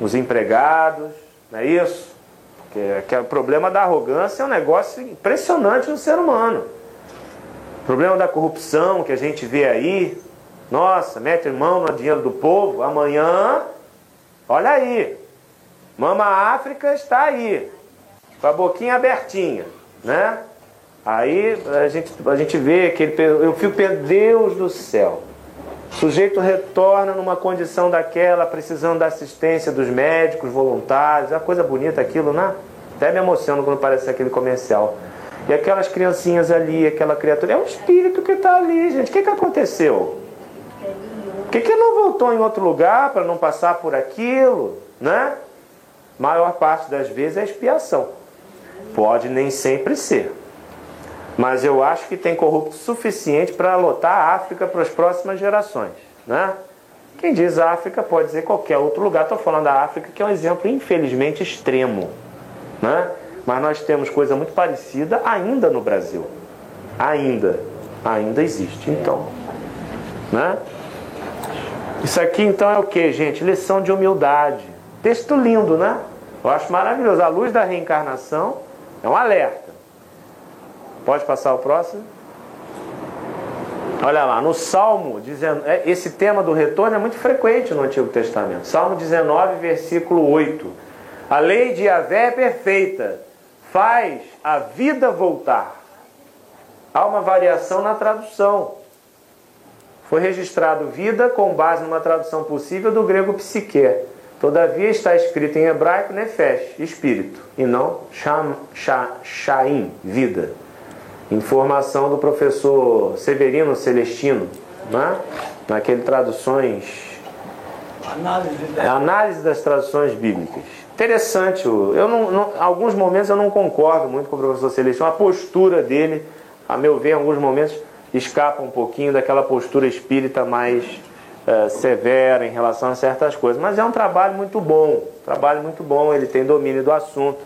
Os empregados, não é isso? Porque, que é o problema da arrogância é um negócio impressionante no ser humano. O problema da corrupção que a gente vê aí, nossa, mete mão no dinheiro do povo, amanhã, olha aí, Mama África está aí, com a boquinha abertinha, né? Aí a gente, a gente vê que ele, eu fico Deus do céu. O sujeito retorna numa condição daquela, precisando da assistência dos médicos, voluntários, é coisa bonita aquilo, né? Até me emociono quando aparece aquele comercial. E aquelas criancinhas ali, aquela criatura, é um espírito que está ali, gente. O que, que aconteceu? Por que, que não voltou em outro lugar para não passar por aquilo? Né? Maior parte das vezes é expiação. Pode nem sempre ser. Mas eu acho que tem corrupto suficiente para lotar a África para as próximas gerações. Né? Quem diz África pode dizer qualquer outro lugar. Estou falando da África, que é um exemplo, infelizmente, extremo. Né? Mas nós temos coisa muito parecida ainda no Brasil. Ainda. Ainda existe. Então. Né? Isso aqui então é o que, gente? Lição de humildade. Texto lindo, né? Eu acho maravilhoso. A luz da reencarnação é um alerta. Pode passar o próximo? Olha lá, no Salmo, é, esse tema do retorno é muito frequente no Antigo Testamento. Salmo 19, versículo 8. A lei de Yahvé é perfeita, faz a vida voltar. Há uma variação na tradução. Foi registrado vida com base numa tradução possível do grego psique. Todavia está escrito em hebraico nefesh, espírito, e não sham, shaim, vida. Informação do professor Severino Celestino, né? naquele traduções. Análise, da... Análise das traduções bíblicas. Interessante, eu não, não, alguns momentos eu não concordo muito com o professor Celestino, a postura dele, a meu ver, em alguns momentos escapa um pouquinho daquela postura espírita mais é, severa em relação a certas coisas. Mas é um trabalho muito bom, trabalho muito bom, ele tem domínio do assunto.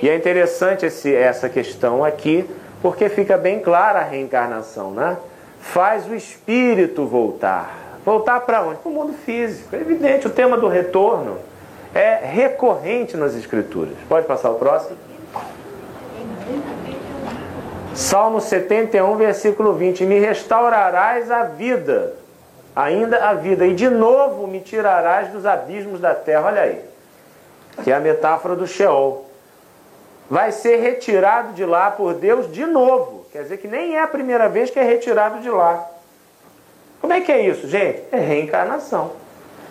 E é interessante esse, essa questão aqui, porque fica bem clara a reencarnação, né? Faz o espírito voltar. Voltar para onde? Para o mundo físico. É evidente, o tema do retorno é recorrente nas escrituras. Pode passar o próximo? Salmo 71, versículo 20: Me restaurarás a vida, ainda a vida, e de novo me tirarás dos abismos da terra. Olha aí, que é a metáfora do Sheol vai ser retirado de lá por Deus de novo. Quer dizer que nem é a primeira vez que é retirado de lá. Como é que é isso, gente? É reencarnação.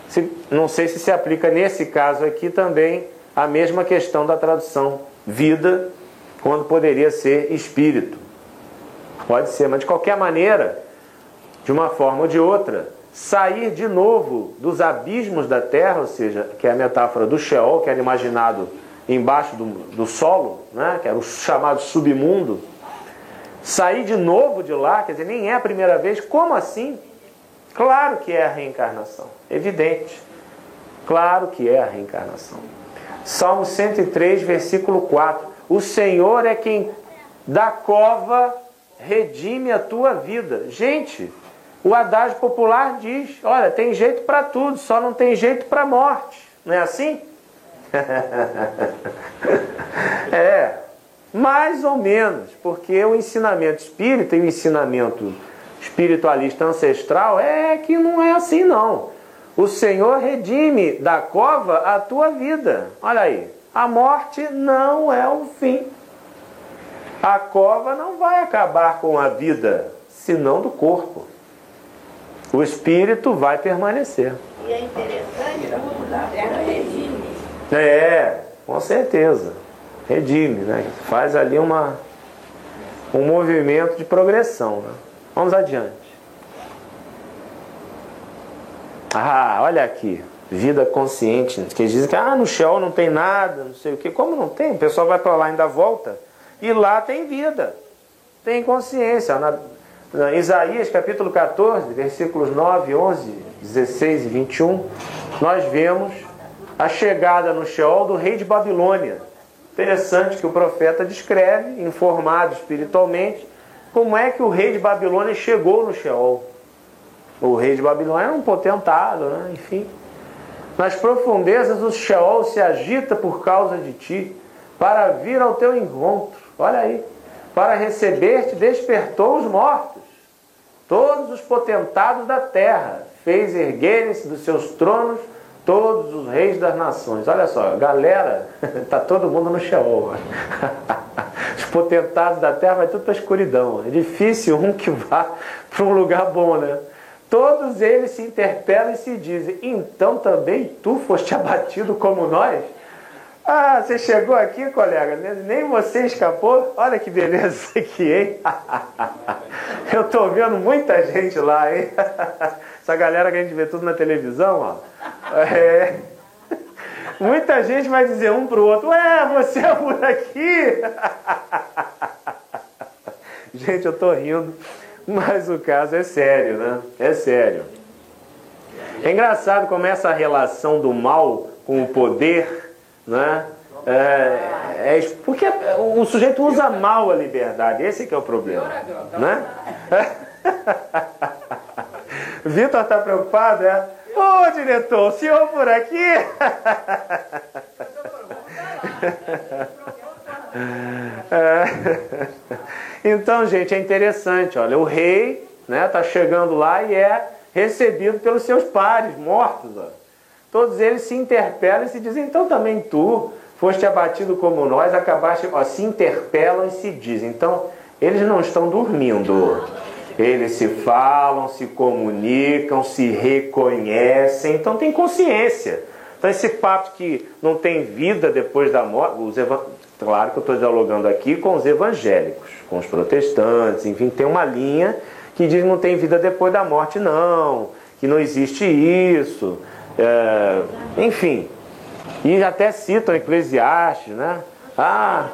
Se, não sei se se aplica nesse caso aqui também a mesma questão da tradução vida, quando poderia ser espírito. Pode ser, mas de qualquer maneira, de uma forma ou de outra, sair de novo dos abismos da terra, ou seja, que é a metáfora do Sheol, que era imaginado embaixo do, do solo, né, que era o chamado submundo, sair de novo de lá, quer dizer, nem é a primeira vez, como assim? Claro que é a reencarnação, evidente. Claro que é a reencarnação. Salmo 103, versículo 4. O Senhor é quem da cova redime a tua vida. Gente, o adágio popular diz: olha, tem jeito para tudo, só não tem jeito para a morte. Não é assim? é, mais ou menos, porque o ensinamento espírita e o ensinamento espiritualista ancestral é que não é assim não. O Senhor redime da cova a tua vida. Olha aí, a morte não é o fim. A cova não vai acabar com a vida, senão do corpo. O espírito vai permanecer.
E é interessante redime.
É, com certeza. Redime, né? Faz ali uma, um movimento de progressão. Né? Vamos adiante. Ah, olha aqui. Vida consciente. Que dizem que ah, no Sheol não tem nada, não sei o que. Como não tem? O pessoal vai para lá e ainda volta. E lá tem vida. Tem consciência. Na, na Isaías capítulo 14, versículos 9, 11, 16 e 21, nós vemos a chegada no Sheol do rei de Babilônia. Interessante que o profeta descreve, informado espiritualmente, como é que o rei de Babilônia chegou no Sheol. O rei de Babilônia era um potentado, né? enfim. Nas profundezas do Sheol se agita por causa de ti, para vir ao teu encontro. Olha aí. Para receber-te despertou os mortos. Todos os potentados da terra fez erguerem-se dos seus tronos todos os reis das nações. Olha só, galera, tá todo mundo no Sheol. Os potentados da terra vai tudo para a escuridão. É difícil um que vá para um lugar bom, né? Todos eles se interpelam e se dizem: Então também tu foste abatido como nós? Ah, você chegou aqui, colega, nem você escapou? Olha que beleza isso aqui, hein? Eu tô vendo muita gente lá, hein? Essa galera que a gente vê tudo na televisão, ó. É... Muita gente vai dizer um pro outro, ué, você é por aqui? Gente, eu tô rindo, mas o caso é sério, né? É sério. É engraçado como essa relação do mal com o poder, né? É, é, porque o sujeito usa mal a liberdade, esse que é o problema, né? Vitor está preocupado, é? Ô diretor, o senhor por aqui? É. Então, gente, é interessante, olha, o rei né, tá chegando lá e é recebido pelos seus pares mortos. Ó. Todos eles se interpelam e se dizem, então também tu foste abatido como nós, acabaste, ó, se interpelam e se dizem. Então, eles não estão dormindo. Eles se falam, se comunicam, se reconhecem, então tem consciência. Então esse papo que não tem vida depois da morte, os. Claro que eu estou dialogando aqui com os evangélicos, com os protestantes, enfim, tem uma linha que diz que não tem vida depois da morte, não, que não existe isso, é... enfim. E até citam Eclesiastes, né? Ah.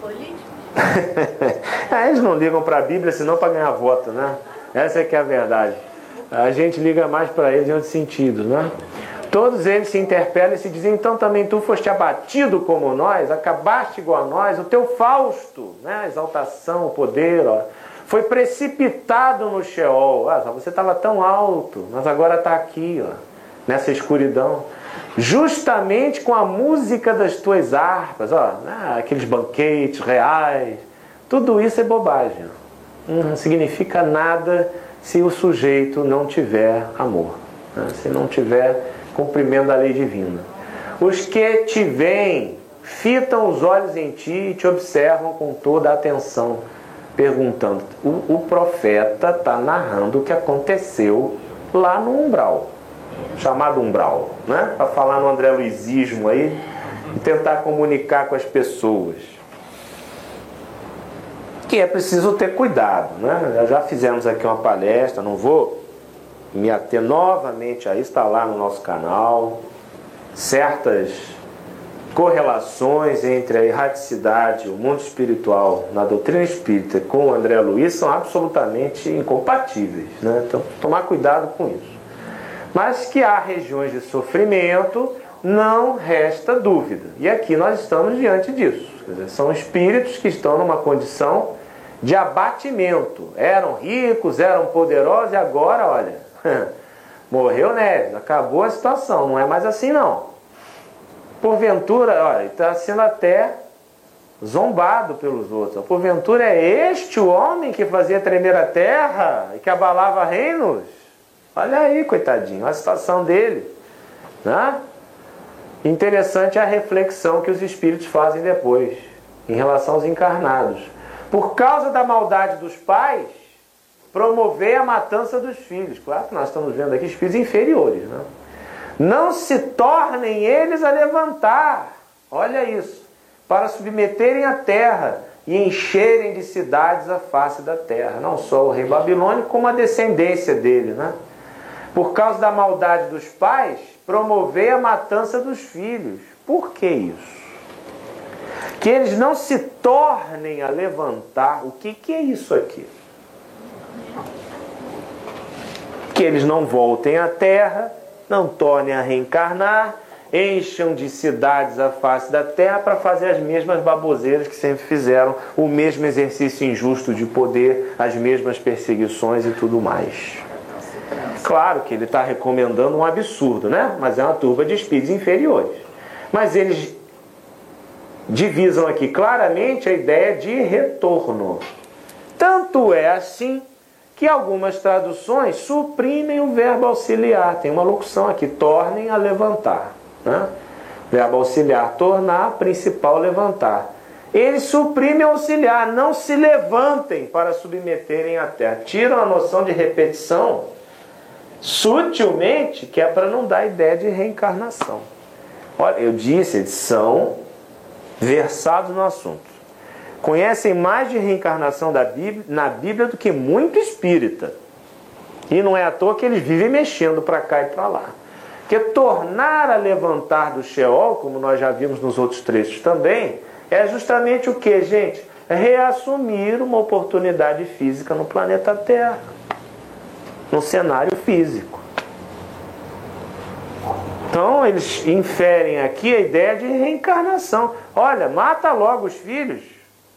Políticos?
Eles não ligam para a Bíblia senão para ganhar voto, né? Essa é que é a verdade. A gente liga mais para eles em outros sentidos, né? Todos eles se interpelam e se dizem, então também tu foste abatido como nós, acabaste igual a nós, o teu Fausto, né? exaltação, o poder, ó, foi precipitado no Sheol. Ah, você estava tão alto, mas agora está aqui, ó, nessa escuridão. Justamente com a música das tuas harpas, ó, né? aqueles banquetes reais, tudo isso é bobagem. Não significa nada se o sujeito não tiver amor, né? se não tiver cumprimento da lei divina. Os que te veem fitam os olhos em ti e te observam com toda a atenção, perguntando: o, o profeta está narrando o que aconteceu lá no umbral, chamado umbral, né? para falar no André Luizismo aí e tentar comunicar com as pessoas. que é preciso ter cuidado. Né? Já fizemos aqui uma palestra, não vou me ater novamente a lá no nosso canal, certas correlações entre a erraticidade o mundo espiritual na doutrina espírita com o André Luiz são absolutamente incompatíveis. Né? Então, tomar cuidado com isso. Mas que há regiões de sofrimento, não resta dúvida. E aqui nós estamos diante disso. Dizer, são espíritos que estão numa condição de abatimento. Eram ricos, eram poderosos e agora, olha, morreu Neves, acabou a situação, não é mais assim não. Porventura, olha, está sendo até zombado pelos outros. Porventura é este o homem que fazia tremer a terra e que abalava reinos? Olha aí, coitadinho, a situação dele. Né? Interessante a reflexão que os espíritos fazem depois, em relação aos encarnados por causa da maldade dos pais, promover a matança dos filhos. Claro que nós estamos vendo aqui os filhos inferiores. Né? Não se tornem eles a levantar, olha isso, para submeterem a terra e encherem de cidades a face da terra. Não só o rei babilônico, como a descendência dele. Né? Por causa da maldade dos pais, promover a matança dos filhos. Por que isso? que eles não se tornem a levantar. O que, que é isso aqui? Que eles não voltem à terra, não tornem a reencarnar, encham de cidades a face da terra para fazer as mesmas baboseiras que sempre fizeram, o mesmo exercício injusto de poder, as mesmas perseguições e tudo mais. Claro que ele está recomendando um absurdo, né? Mas é uma turba de espíritos inferiores. Mas eles divisam aqui claramente a ideia de retorno. Tanto é assim que algumas traduções suprimem o verbo auxiliar. Tem uma locução aqui, tornem a levantar. Né? Verbo auxiliar, tornar, principal, levantar. Eles suprimem auxiliar, não se levantem para submeterem a terra. Tiram a noção de repetição sutilmente, que é para não dar ideia de reencarnação. Olha, eu disse, eles são versados no assunto. Conhecem mais de reencarnação da Bíblia, na Bíblia do que muito espírita. E não é à toa que eles vivem mexendo para cá e para lá. Porque tornar a levantar do Sheol, como nós já vimos nos outros trechos também, é justamente o que, gente? Reassumir uma oportunidade física no planeta Terra, no cenário físico. Então eles inferem aqui a ideia de reencarnação. Olha, mata logo os filhos,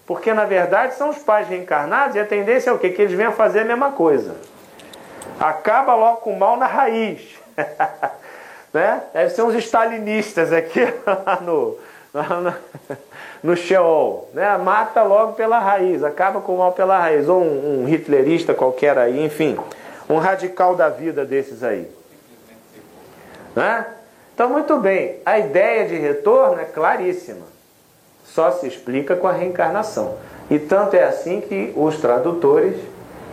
porque na verdade são os pais reencarnados e a tendência é o quê? Que eles venham fazer a mesma coisa. Acaba logo com o mal na raiz. né? Deve ser uns stalinistas aqui no, no, no Sheol. Né? Mata logo pela raiz, acaba com o mal pela raiz. Ou um, um hitlerista qualquer aí, enfim. Um radical da vida desses aí. Né? Então, muito bem, a ideia de retorno é claríssima. Só se explica com a reencarnação. E tanto é assim que os tradutores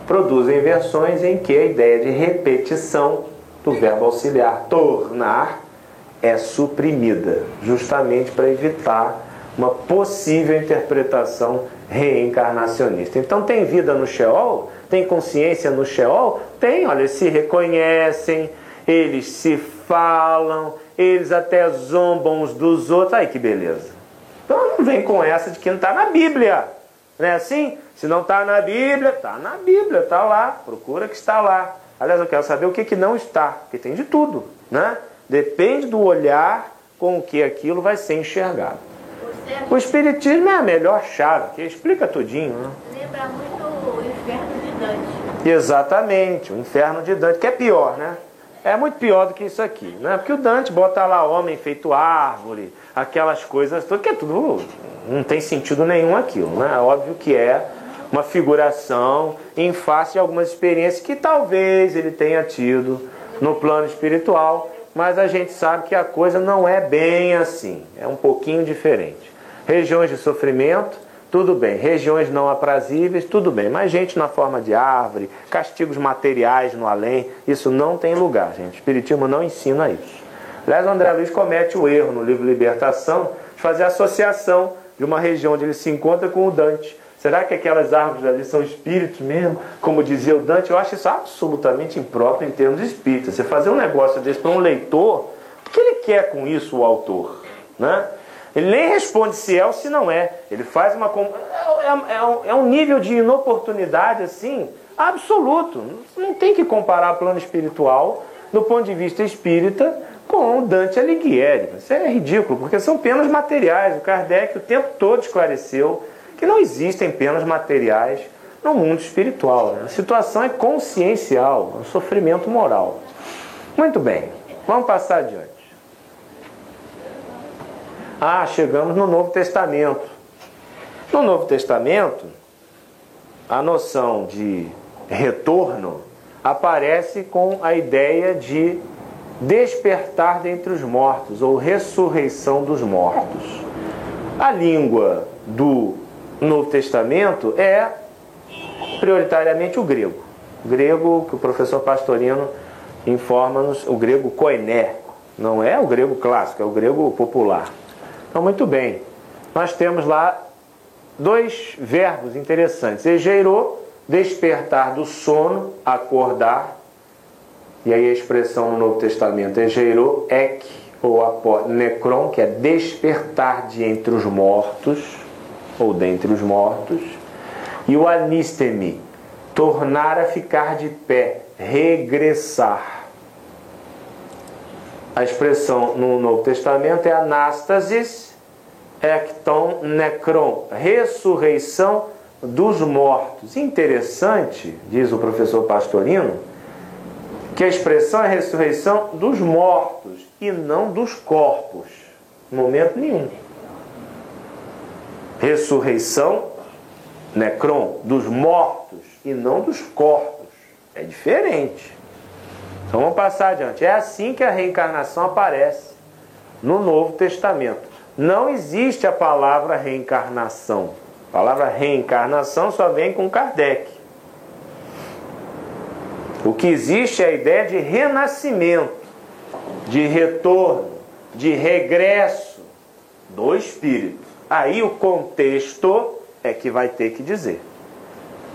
produzem versões em que a ideia de repetição do verbo auxiliar tornar é suprimida, justamente para evitar uma possível interpretação reencarnacionista. Então, tem vida no Sheol? Tem consciência no Sheol? Tem, olha, eles se reconhecem, eles se falam, eles até zombam uns dos outros. Aí que beleza. Então não vem com essa de que não está na Bíblia. Não é assim? Se não está na Bíblia, está na Bíblia, está lá. Procura que está lá. Aliás, eu quero saber o que, que não está, porque tem de tudo. Né? Depende do olhar com que aquilo vai ser enxergado. O Espiritismo é a melhor chave, que explica tudinho. Né?
Lembra muito o inferno de Dante.
Exatamente, o inferno de Dante, que é pior, né? é muito pior do que isso aqui, né? Porque o Dante bota lá homem feito árvore, aquelas coisas que é tudo, não tem sentido nenhum aquilo, né? Óbvio que é uma figuração em face de algumas experiências que talvez ele tenha tido no plano espiritual, mas a gente sabe que a coisa não é bem assim, é um pouquinho diferente. Regiões de sofrimento, tudo bem. Regiões não aprazíveis, tudo bem. Mas gente na forma de árvore, castigos materiais no além, isso não tem lugar, gente. O Espiritismo não ensina isso. Aliás, André Luiz comete o erro no livro Libertação de fazer associação de uma região onde ele se encontra com o Dante. Será que aquelas árvores ali são espíritos mesmo? Como dizia o Dante, eu acho isso absolutamente impróprio em termos espíritas. Você fazer um negócio desse para um leitor, o que ele quer com isso, o autor? Né? Ele nem responde se é ou se não é. Ele faz uma. É, é, é um nível de inoportunidade assim absoluto. Não tem que comparar plano espiritual do ponto de vista espírita com Dante Alighieri. Isso é ridículo, porque são penas materiais. O Kardec o tempo todo esclareceu que não existem penas materiais no mundo espiritual. Né? A situação é consciencial, é um sofrimento moral. Muito bem, vamos passar adiante. Ah, chegamos no Novo Testamento. No Novo Testamento, a noção de retorno aparece com a ideia de despertar dentre os mortos ou ressurreição dos mortos. A língua do Novo Testamento é prioritariamente o grego. O grego que o professor Pastorino informa-nos, o grego koiné, não é o grego clássico, é o grego popular. Então, muito bem. Nós temos lá dois verbos interessantes. Egeirô, despertar do sono, acordar. E aí a expressão no Novo Testamento, egeirô, ek, ou necron, que é despertar de entre os mortos ou dentre os mortos, e o anistemi, tornar a ficar de pé, regressar. A expressão no Novo Testamento é anástasis, ecton necron, ressurreição dos mortos. Interessante, diz o professor Pastorino, que a expressão é ressurreição dos mortos e não dos corpos. Momento nenhum ressurreição, necron, dos mortos e não dos corpos. É diferente. Então vamos passar adiante. É assim que a reencarnação aparece no Novo Testamento. Não existe a palavra reencarnação. A palavra reencarnação só vem com Kardec. O que existe é a ideia de renascimento, de retorno, de regresso do espírito. Aí o contexto é que vai ter que dizer.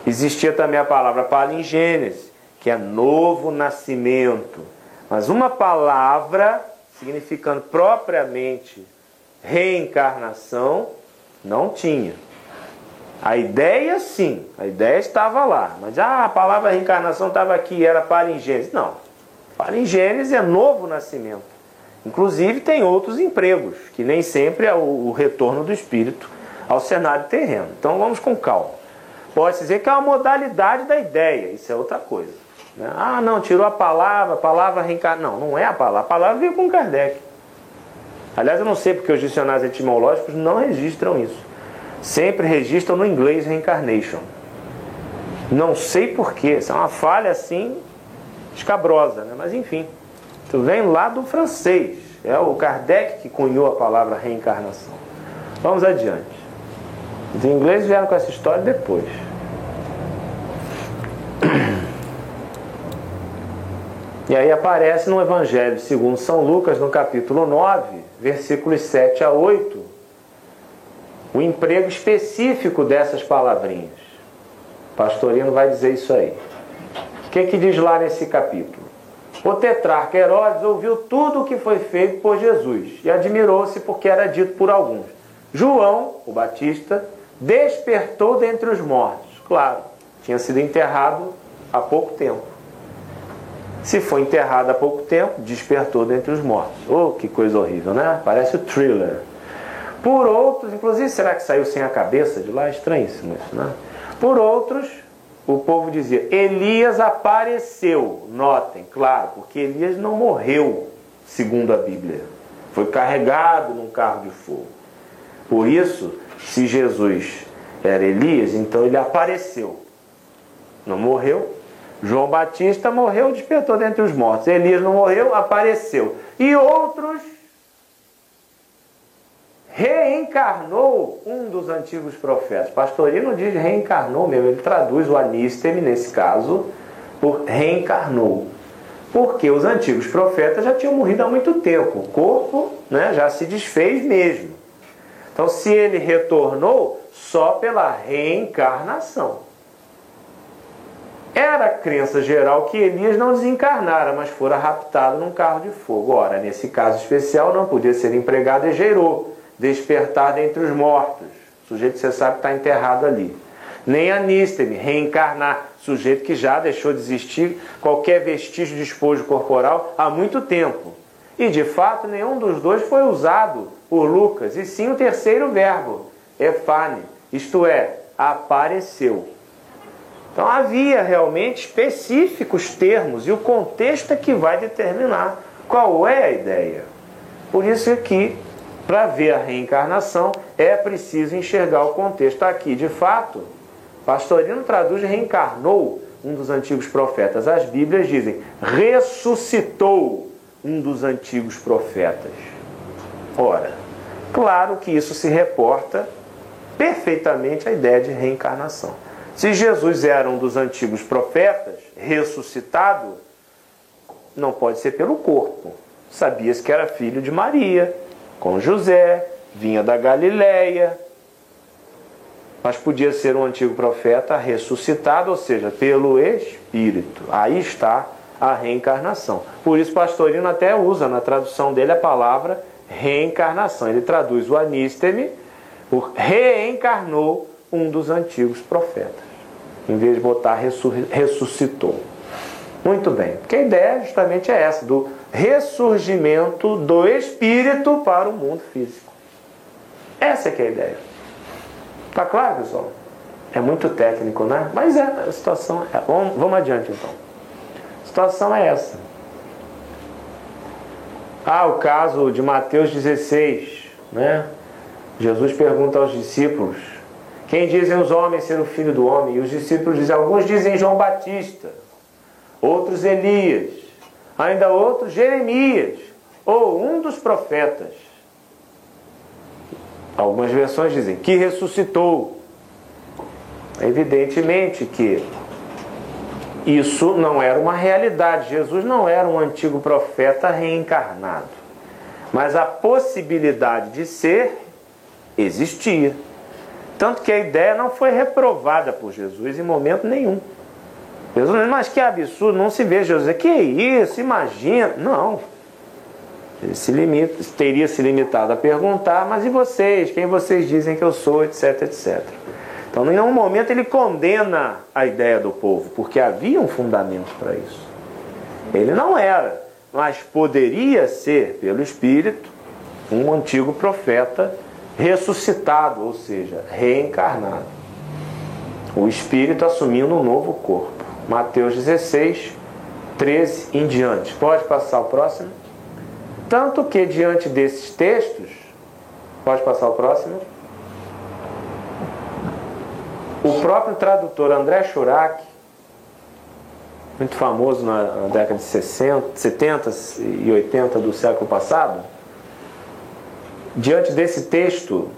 Existia também a palavra palingênese, que é novo nascimento. Mas uma palavra significando propriamente reencarnação não tinha. A ideia sim, a ideia estava lá, mas ah, a palavra reencarnação estava aqui, era palingênese. Não. Palingênese é novo nascimento. Inclusive, tem outros empregos, que nem sempre é o, retorno do espírito ao cenário terreno. Então, vamos com calma. Pode dizer que é uma modalidade da ideia, isso é outra coisa. Né? Ah, não, tirou a palavra, a palavra reencarna. Não, não é a palavra. A palavra veio com Kardec. Aliás, eu não sei porque os dicionários etimológicos não registram isso. Sempre registram no inglês reincarnation. Não sei porquê. Isso é uma falha assim escabrosa, né? mas enfim. Isso vem lá do francês. É o Kardec que cunhou a palavra reencarnação. Vamos adiante. Os ingleses vieram com essa história depois. E aí aparece no Evangelho segundo São Lucas, no capítulo 9, versículos 7 a 8, o emprego específico dessas palavrinhas. Pastorino vai dizer isso aí. O que, que diz lá nesse capítulo? O tetrarca Herodes ouviu tudo o que foi feito por Jesus e admirou-se porque era dito por alguns. João, o Batista, despertou dentre os mortos. Claro, tinha sido enterrado há pouco tempo. Se foi enterrado há pouco tempo, despertou dentre os mortos. Oh, que coisa horrível, né? Parece o thriller. Por outros, inclusive, será que saiu sem a cabeça de lá? Estranhíssimo isso, né? Por outros, o povo dizia: Elias apareceu. Notem, claro, porque Elias não morreu, segundo a Bíblia. Foi carregado num carro de fogo. Por isso, se Jesus era Elias, então ele apareceu. Não morreu. João Batista morreu, despertou dentre os mortos. Elias não morreu, apareceu. E outros reencarnou um dos antigos profetas. Pastorino diz reencarnou mesmo, ele traduz o anisteme, nesse caso, por reencarnou. Porque os antigos profetas já tinham morrido há muito tempo, o corpo né, já se desfez mesmo. Então, se ele retornou, só pela reencarnação. Era a crença geral que Elias não desencarnara, mas fora raptado num carro de fogo. Ora, nesse caso especial, não podia ser empregado Egeirô, despertar dentre os mortos. O sujeito, você sabe, está enterrado ali. Nem Anísteme, reencarnar, sujeito que já deixou de existir qualquer vestígio de esposo corporal há muito tempo. E de fato, nenhum dos dois foi usado por Lucas, e sim o terceiro verbo, efane, isto é, apareceu. Então havia realmente específicos termos e o contexto é que vai determinar qual é a ideia. Por isso aqui, para ver a reencarnação, é preciso enxergar o contexto aqui. De fato, Pastorino traduz reencarnou um dos antigos profetas. As Bíblias dizem ressuscitou um dos antigos profetas. Ora, claro que isso se reporta perfeitamente à ideia de reencarnação. Se Jesus era um dos antigos profetas, ressuscitado, não pode ser pelo corpo. Sabia-se que era filho de Maria, com José, vinha da Galileia, mas podia ser um antigo profeta ressuscitado, ou seja, pelo Espírito. Aí está a reencarnação. Por isso, Pastorino até usa na tradução dele a palavra reencarnação. Ele traduz o anisteme por reencarnou um dos antigos profetas, em vez de botar ressuscitou. Muito bem, porque a ideia justamente é essa, do ressurgimento do espírito para o mundo físico. Essa é que é a ideia. Tá claro, pessoal? É muito técnico, né? Mas é, a situação é. Vamos, vamos adiante então. A situação é essa. Ah, o caso de Mateus 16, né? Jesus pergunta aos discípulos: Quem dizem os homens ser o filho do homem? E os discípulos dizem: Alguns dizem João Batista, outros Elias, ainda outros Jeremias, ou um dos profetas. Algumas versões dizem que ressuscitou. Evidentemente que isso não era uma realidade. Jesus não era um antigo profeta reencarnado. Mas a possibilidade de ser existia. Tanto que a ideia não foi reprovada por Jesus em momento nenhum. Jesus, mas que absurdo, não se vê Jesus. Que isso, imagina. Não. Ele se limita, teria se limitado a perguntar, mas e vocês? Quem vocês dizem que eu sou, etc, etc. Então, em nenhum momento ele condena a ideia do povo, porque havia um fundamento para isso. Ele não era, mas poderia ser, pelo Espírito, um antigo profeta ressuscitado, ou seja, reencarnado. O Espírito assumindo um novo corpo. Mateus 16, 13 em diante. Pode passar o próximo? Tanto que diante desses textos, pode passar o próximo? O próprio tradutor André Churac, muito famoso na, década de 60, 70 e 80 do século passado, diante desse texto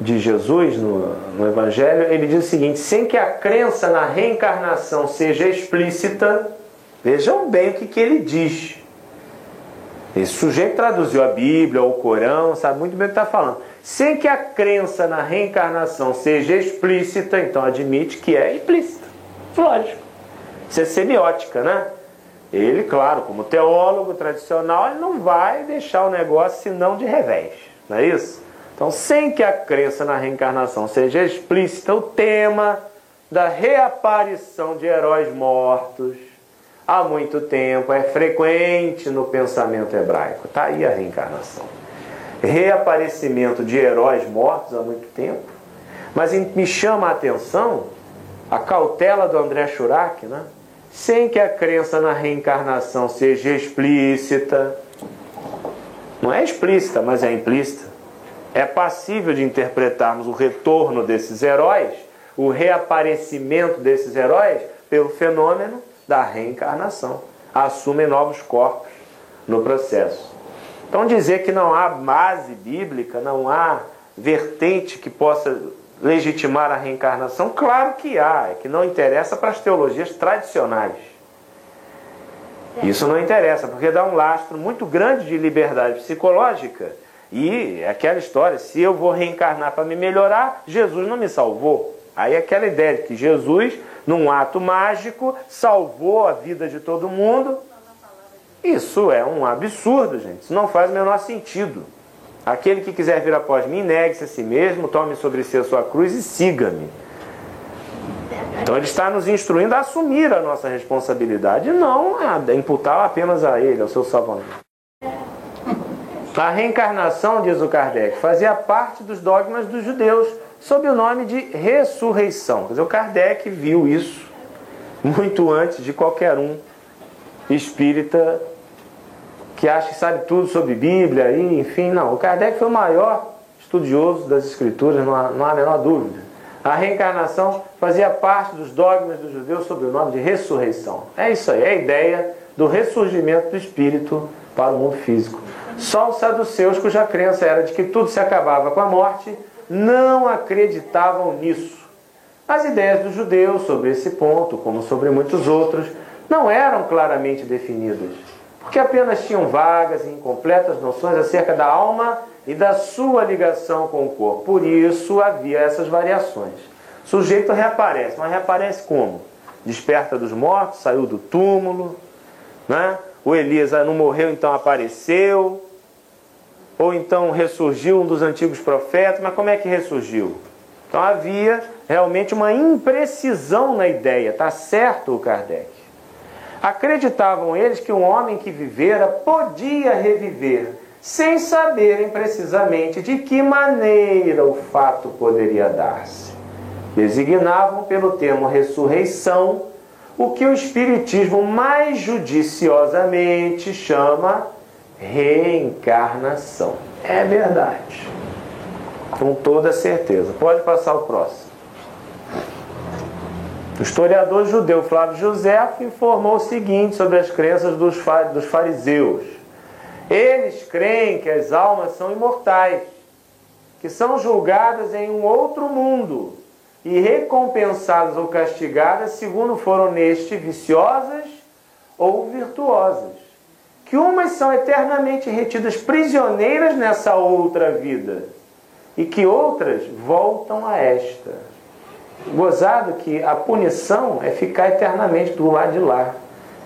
de Jesus no, no, Evangelho, ele diz o seguinte: sem que a crença na reencarnação seja explícita, vejam bem o que, que ele diz. Esse sujeito traduziu a Bíblia o Corão, sabe muito bem o que está falando. Sem que a crença na reencarnação seja explícita, então admite que é implícita. Lógico. Isso é semiótica, né? Ele, claro, como teólogo tradicional, ele não vai deixar o negócio senão de revés, não é isso? Então, sem que a crença na reencarnação seja explícita, o tema da reaparição de heróis mortos há muito tempo, é frequente no pensamento hebraico. Está aí a reencarnação. Reaparecimento de heróis mortos há muito tempo. Mas me chama a atenção a cautela do André Churak, né? sem que a crença na reencarnação seja explícita. Não é explícita, mas é implícita. É passível de interpretarmos o retorno desses heróis, o reaparecimento desses heróis, pelo fenômeno da reencarnação. Assumem novos corpos no processo. Então, dizer que não há base bíblica, não há vertente que possa legitimar a reencarnação, claro que há, é que não interessa para as teologias tradicionais. Isso não interessa, porque dá um lastro muito grande de liberdade psicológica E aquela história, se eu vou reencarnar para me melhorar, Jesus não me salvou. Aí aquela ideia de que Jesus, num ato mágico, salvou a vida de todo mundo. Isso é um absurdo, gente. Isso não faz o menor sentido. Aquele que quiser vir após mim, negue-se a si mesmo, tome sobre si a sua cruz e siga-me. Então ele está nos instruindo a assumir a nossa responsabilidade, não a imputar apenas a ele, ao seu salvador. A reencarnação, diz o Kardec, fazia parte dos dogmas dos judeus, sob o nome de ressurreição. Quer dizer, o Kardec viu isso muito antes de qualquer um espírita que acha que sabe tudo sobre Bíblia, e, enfim, não. O Kardec foi o maior estudioso das Escrituras, não há, não há a menor dúvida. A reencarnação fazia parte dos dogmas dos judeus sob o nome de ressurreição. É isso aí, é a ideia do ressurgimento do espírito para o mundo físico. Só os saduceus, cuja crença era de que tudo se acabava com a morte, não acreditavam nisso. As ideias dos judeus sobre esse ponto, como sobre muitos outros, não eram claramente definidas, porque apenas tinham vagas e incompletas noções acerca da alma e da sua ligação com o corpo. Por isso havia essas variações. O sujeito reaparece, mas reaparece como? Desperta dos mortos, saiu do túmulo, né? O Elias não morreu, então apareceu, ou então ressurgiu um dos antigos profetas, mas como é que ressurgiu? Então havia realmente uma imprecisão na ideia, tá certo o Kardec? Acreditavam eles que um homem que vivera podia reviver, sem saberem precisamente de que maneira o fato poderia dar-se. Designavam pelo termo ressurreição o que o Espiritismo mais judiciosamente chama reencarnação. É verdade. Com toda certeza. Pode passar o próximo. O historiador judeu Flávio José informou o seguinte sobre as crenças dos fariseus. Eles creem que as almas são imortais, que são julgadas em um outro mundo e recompensadas ou castigadas segundo foram neste viciosas ou virtuosas que umas são eternamente retidas prisioneiras nessa outra vida e que outras voltam a esta. Gozado que a punição é ficar eternamente do lado de lá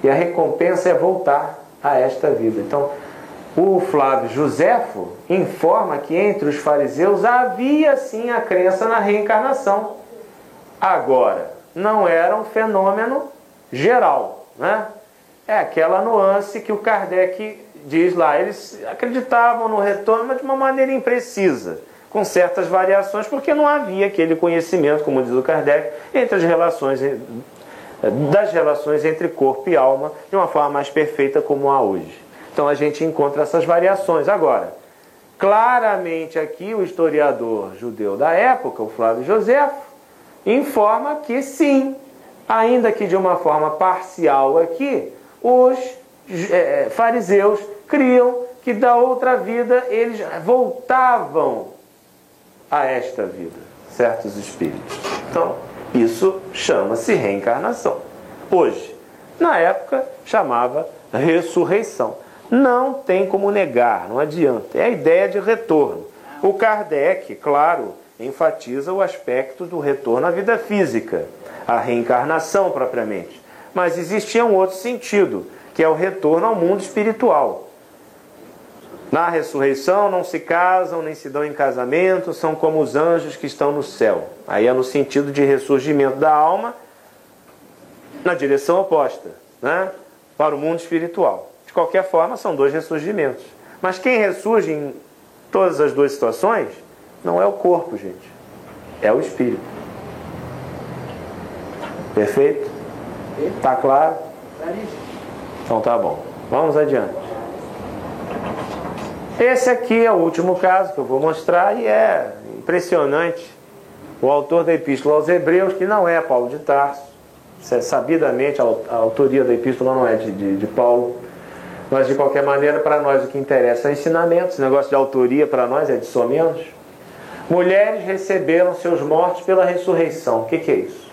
e a recompensa é voltar a esta vida. Então, o Flávio Josefo informa que entre os fariseus havia sim a crença na reencarnação. Agora, não era um fenômeno geral, né? É aquela nuance que o Kardec diz lá. Eles acreditavam no retorno, mas de uma maneira imprecisa, com certas variações, porque não havia aquele conhecimento, como diz o Kardec, entre as relações das relações entre corpo e alma de uma forma mais perfeita como há hoje. Então a gente encontra essas variações. Agora, claramente aqui o historiador judeu da época, o Flávio José, informa que sim, ainda que de uma forma parcial aqui, os é, fariseus criam que da outra vida eles voltavam a esta vida, certos espíritos. Então, isso chama-se reencarnação. Hoje, na época, chamava ressurreição. Não tem como negar, não adianta. É a ideia de retorno. O Kardec, claro, enfatiza o aspecto do retorno à vida física, a reencarnação propriamente. Mas existia um outro sentido, que é o retorno ao mundo espiritual. Na ressurreição não se casam nem se dão em casamento, são como os anjos que estão no céu. Aí é no sentido de ressurgimento da alma na direção oposta, né? para o mundo espiritual. De qualquer forma, são dois ressurgimentos. Mas quem ressurge em todas as duas situações não é o corpo, gente, é o espírito. Perfeito? Tá claro? Então tá bom. Vamos adiante. Esse aqui é o último caso que eu vou mostrar e é impressionante. O autor da Epístola aos Hebreus, que não é Paulo de Tarso, é sabidamente a autoria da Epístola não é de, de, de Paulo, mas de qualquer maneira, para nós o que interessa é ensinamento. Esse negócio de autoria para nós é de somenos. Mulheres receberam seus mortos pela ressurreição. O que, que é isso?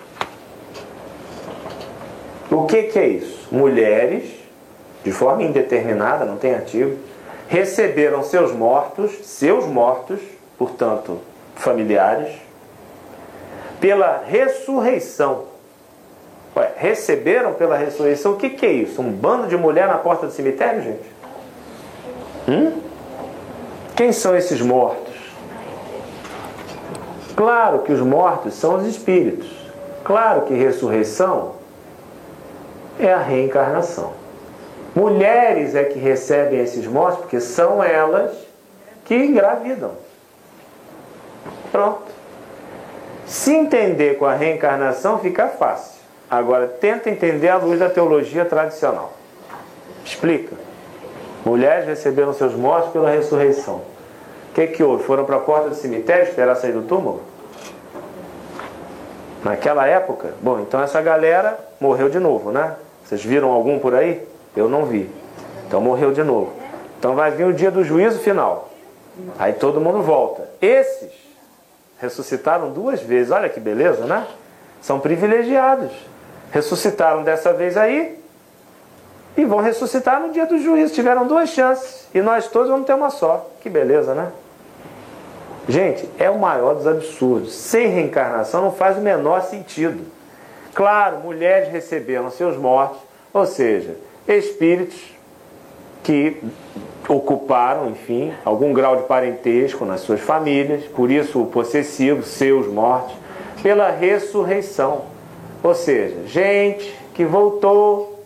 O que, que é isso? Mulheres, de forma indeterminada, não tem ativo, receberam seus mortos, seus mortos, portanto, familiares, pela ressurreição. Ué, receberam pela ressurreição? O que, que é isso? Um bando de mulher na porta do cemitério, gente? Hum? Quem são esses mortos? Claro que os mortos são os espíritos. Claro que ressurreição é a reencarnação. Mulheres é que recebem esses mortos porque são elas que engravidam. Pronto. Se entender com a reencarnação fica fácil. Agora tenta entender à luz da teologia tradicional. Explica. Mulheres receberam seus mortos pela ressurreição. O que, que houve? Foram para a porta do cemitério esperar sair do túmulo? Naquela época? Bom, então essa galera morreu de novo, né? Vocês viram algum por aí? Eu não vi. Então morreu de novo. Então vai vir o dia do juízo final. Aí todo mundo volta. Esses ressuscitaram duas vezes. Olha que beleza, né? São privilegiados. Ressuscitaram dessa vez aí e vão ressuscitar no dia do juízo. Tiveram duas chances e nós todos vamos ter uma só. Que beleza, né? Gente, é o maior dos absurdos. Sem reencarnação não faz o menor sentido. Claro, mulheres receberam seus mortos, ou seja, espíritos que ocuparam, enfim, algum grau de parentesco nas suas famílias, por isso o possessivo, seus mortos, pela ressurreição. Ou seja, gente que voltou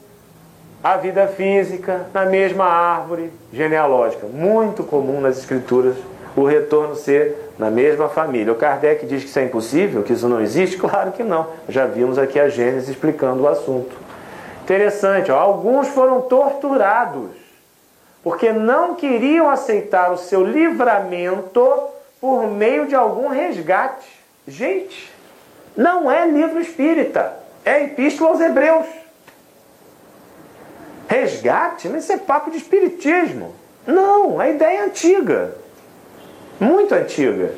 à vida física na mesma árvore genealógica. Muito comum nas escrituras o retorno ser na mesma família. O Kardec diz que isso é impossível, que isso não existe? Claro que não. Já vimos aqui a Gênesis explicando o assunto. Interessante, ó, alguns foram torturados porque não queriam aceitar o seu livramento por meio de algum resgate. Gente, não é livro espírita, é epístola aos Hebreus. Resgate? Mas isso é papo de espiritismo. Não, a ideia é antiga muito antiga.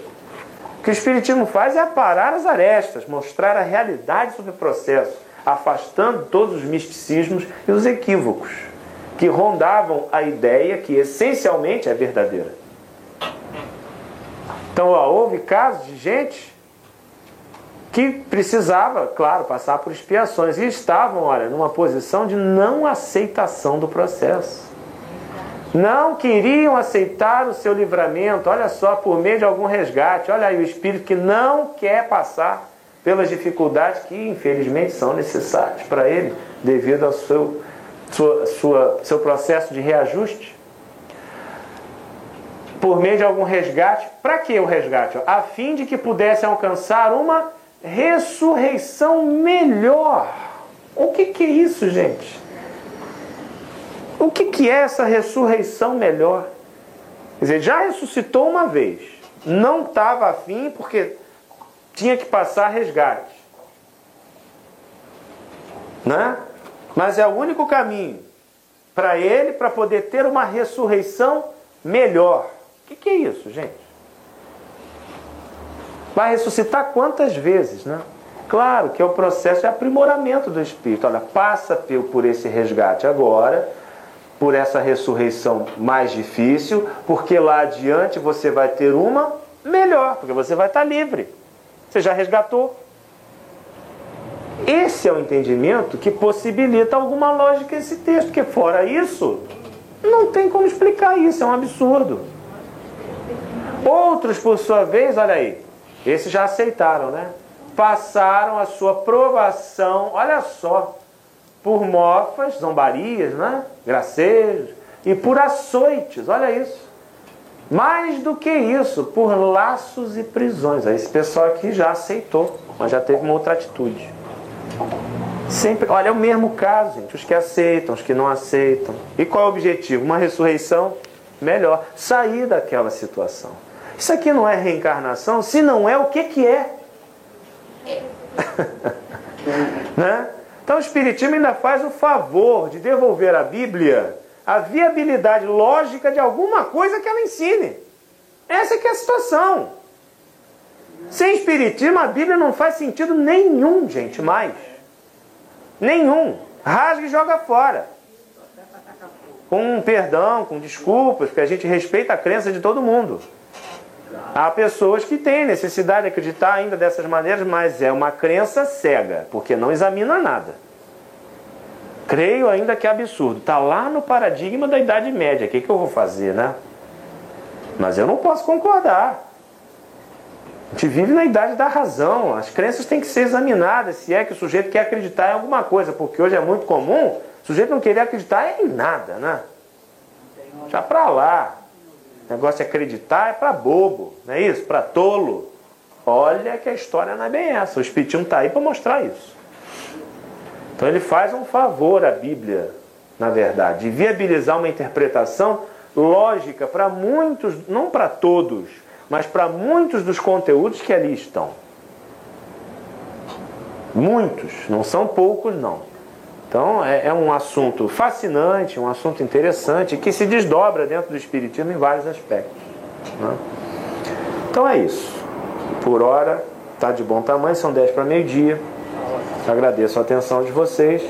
O que o Espiritismo faz é aparar as arestas, mostrar a realidade sobre o processo, afastando todos os misticismos e os equívocos que rondavam a ideia que essencialmente é verdadeira. Então, ó, houve casos de gente que precisava, claro, passar por expiações e estavam, olha, numa posição de não aceitação do processo não queriam aceitar o seu livramento, olha só, por meio de algum resgate. Olha aí o espírito que não quer passar pelas dificuldades que infelizmente são necessárias para ele, devido ao seu, sua, sua, seu processo de reajuste. Por meio de algum resgate, para que o resgate? A fim de que pudesse alcançar uma ressurreição melhor. O que, que é isso, gente? Que é essa ressurreição melhor? Quer dizer, já ressuscitou uma vez, não estava afim porque tinha que passar resgate. Né? Mas é o único caminho para ele para poder ter uma ressurreição melhor. O que, que é isso, gente? Vai ressuscitar quantas vezes, né? Claro que é o processo de aprimoramento do espírito. Olha, passa por esse resgate agora por essa ressurreição mais difícil, porque lá adiante você vai ter uma melhor, porque você vai estar livre. Você já resgatou. Esse é o entendimento que possibilita alguma lógica esse texto, porque fora isso, não tem como explicar isso, é um absurdo. Outros, por sua vez, olha aí, esses já aceitaram, né? Passaram a sua provação, olha só, por mofas, zombarias, né? gracejos, e por açoites, olha isso. Mais do que isso, por laços e prisões. Esse pessoal aqui já aceitou, mas já teve uma outra atitude. Sempre, olha, é o mesmo caso, gente. Os que aceitam, os que não aceitam. E qual é o objetivo? Uma ressurreição melhor. Sair daquela situação. Isso aqui não é reencarnação? Se não é, o que, que é? né? Então o Espiritismo ainda faz o favor de devolver à Bíblia a viabilidade lógica de alguma coisa que ela ensine. Essa é que é a situação. Sem Espiritismo, a Bíblia não faz sentido nenhum, gente, mais. Nenhum. Rasga e joga fora. com perdão, com desculpas, porque a gente respeita a crença de todo mundo. Há pessoas que têm necessidade de acreditar ainda dessas maneiras, mas é uma crença cega, porque não examina nada. Creio ainda que é absurdo. Está lá no paradigma da Idade Média. O que, que eu vou fazer, né? Mas eu não posso concordar. A gente vive na idade da razão. As crenças têm que ser examinadas se é que o sujeito quer acreditar em alguma coisa, porque hoje é muito comum o sujeito não querer acreditar em nada, né? Já para lá. O negócio de acreditar é para bobo, não é isso? Para tolo. Olha que a história não é bem essa. O Espiritismo está aí para mostrar isso. Então ele faz um favor à Bíblia, na verdade, de viabilizar uma interpretação lógica para muitos, não para todos, mas para muitos dos conteúdos que ali estão. Muitos, não são poucos, não. Então é, é, um assunto fascinante, um assunto interessante que se desdobra dentro do Espiritismo em vários aspectos. Né? Então é isso. Por hora, está de bom tamanho, são 10 para meio-dia. Agradeço a atenção de vocês.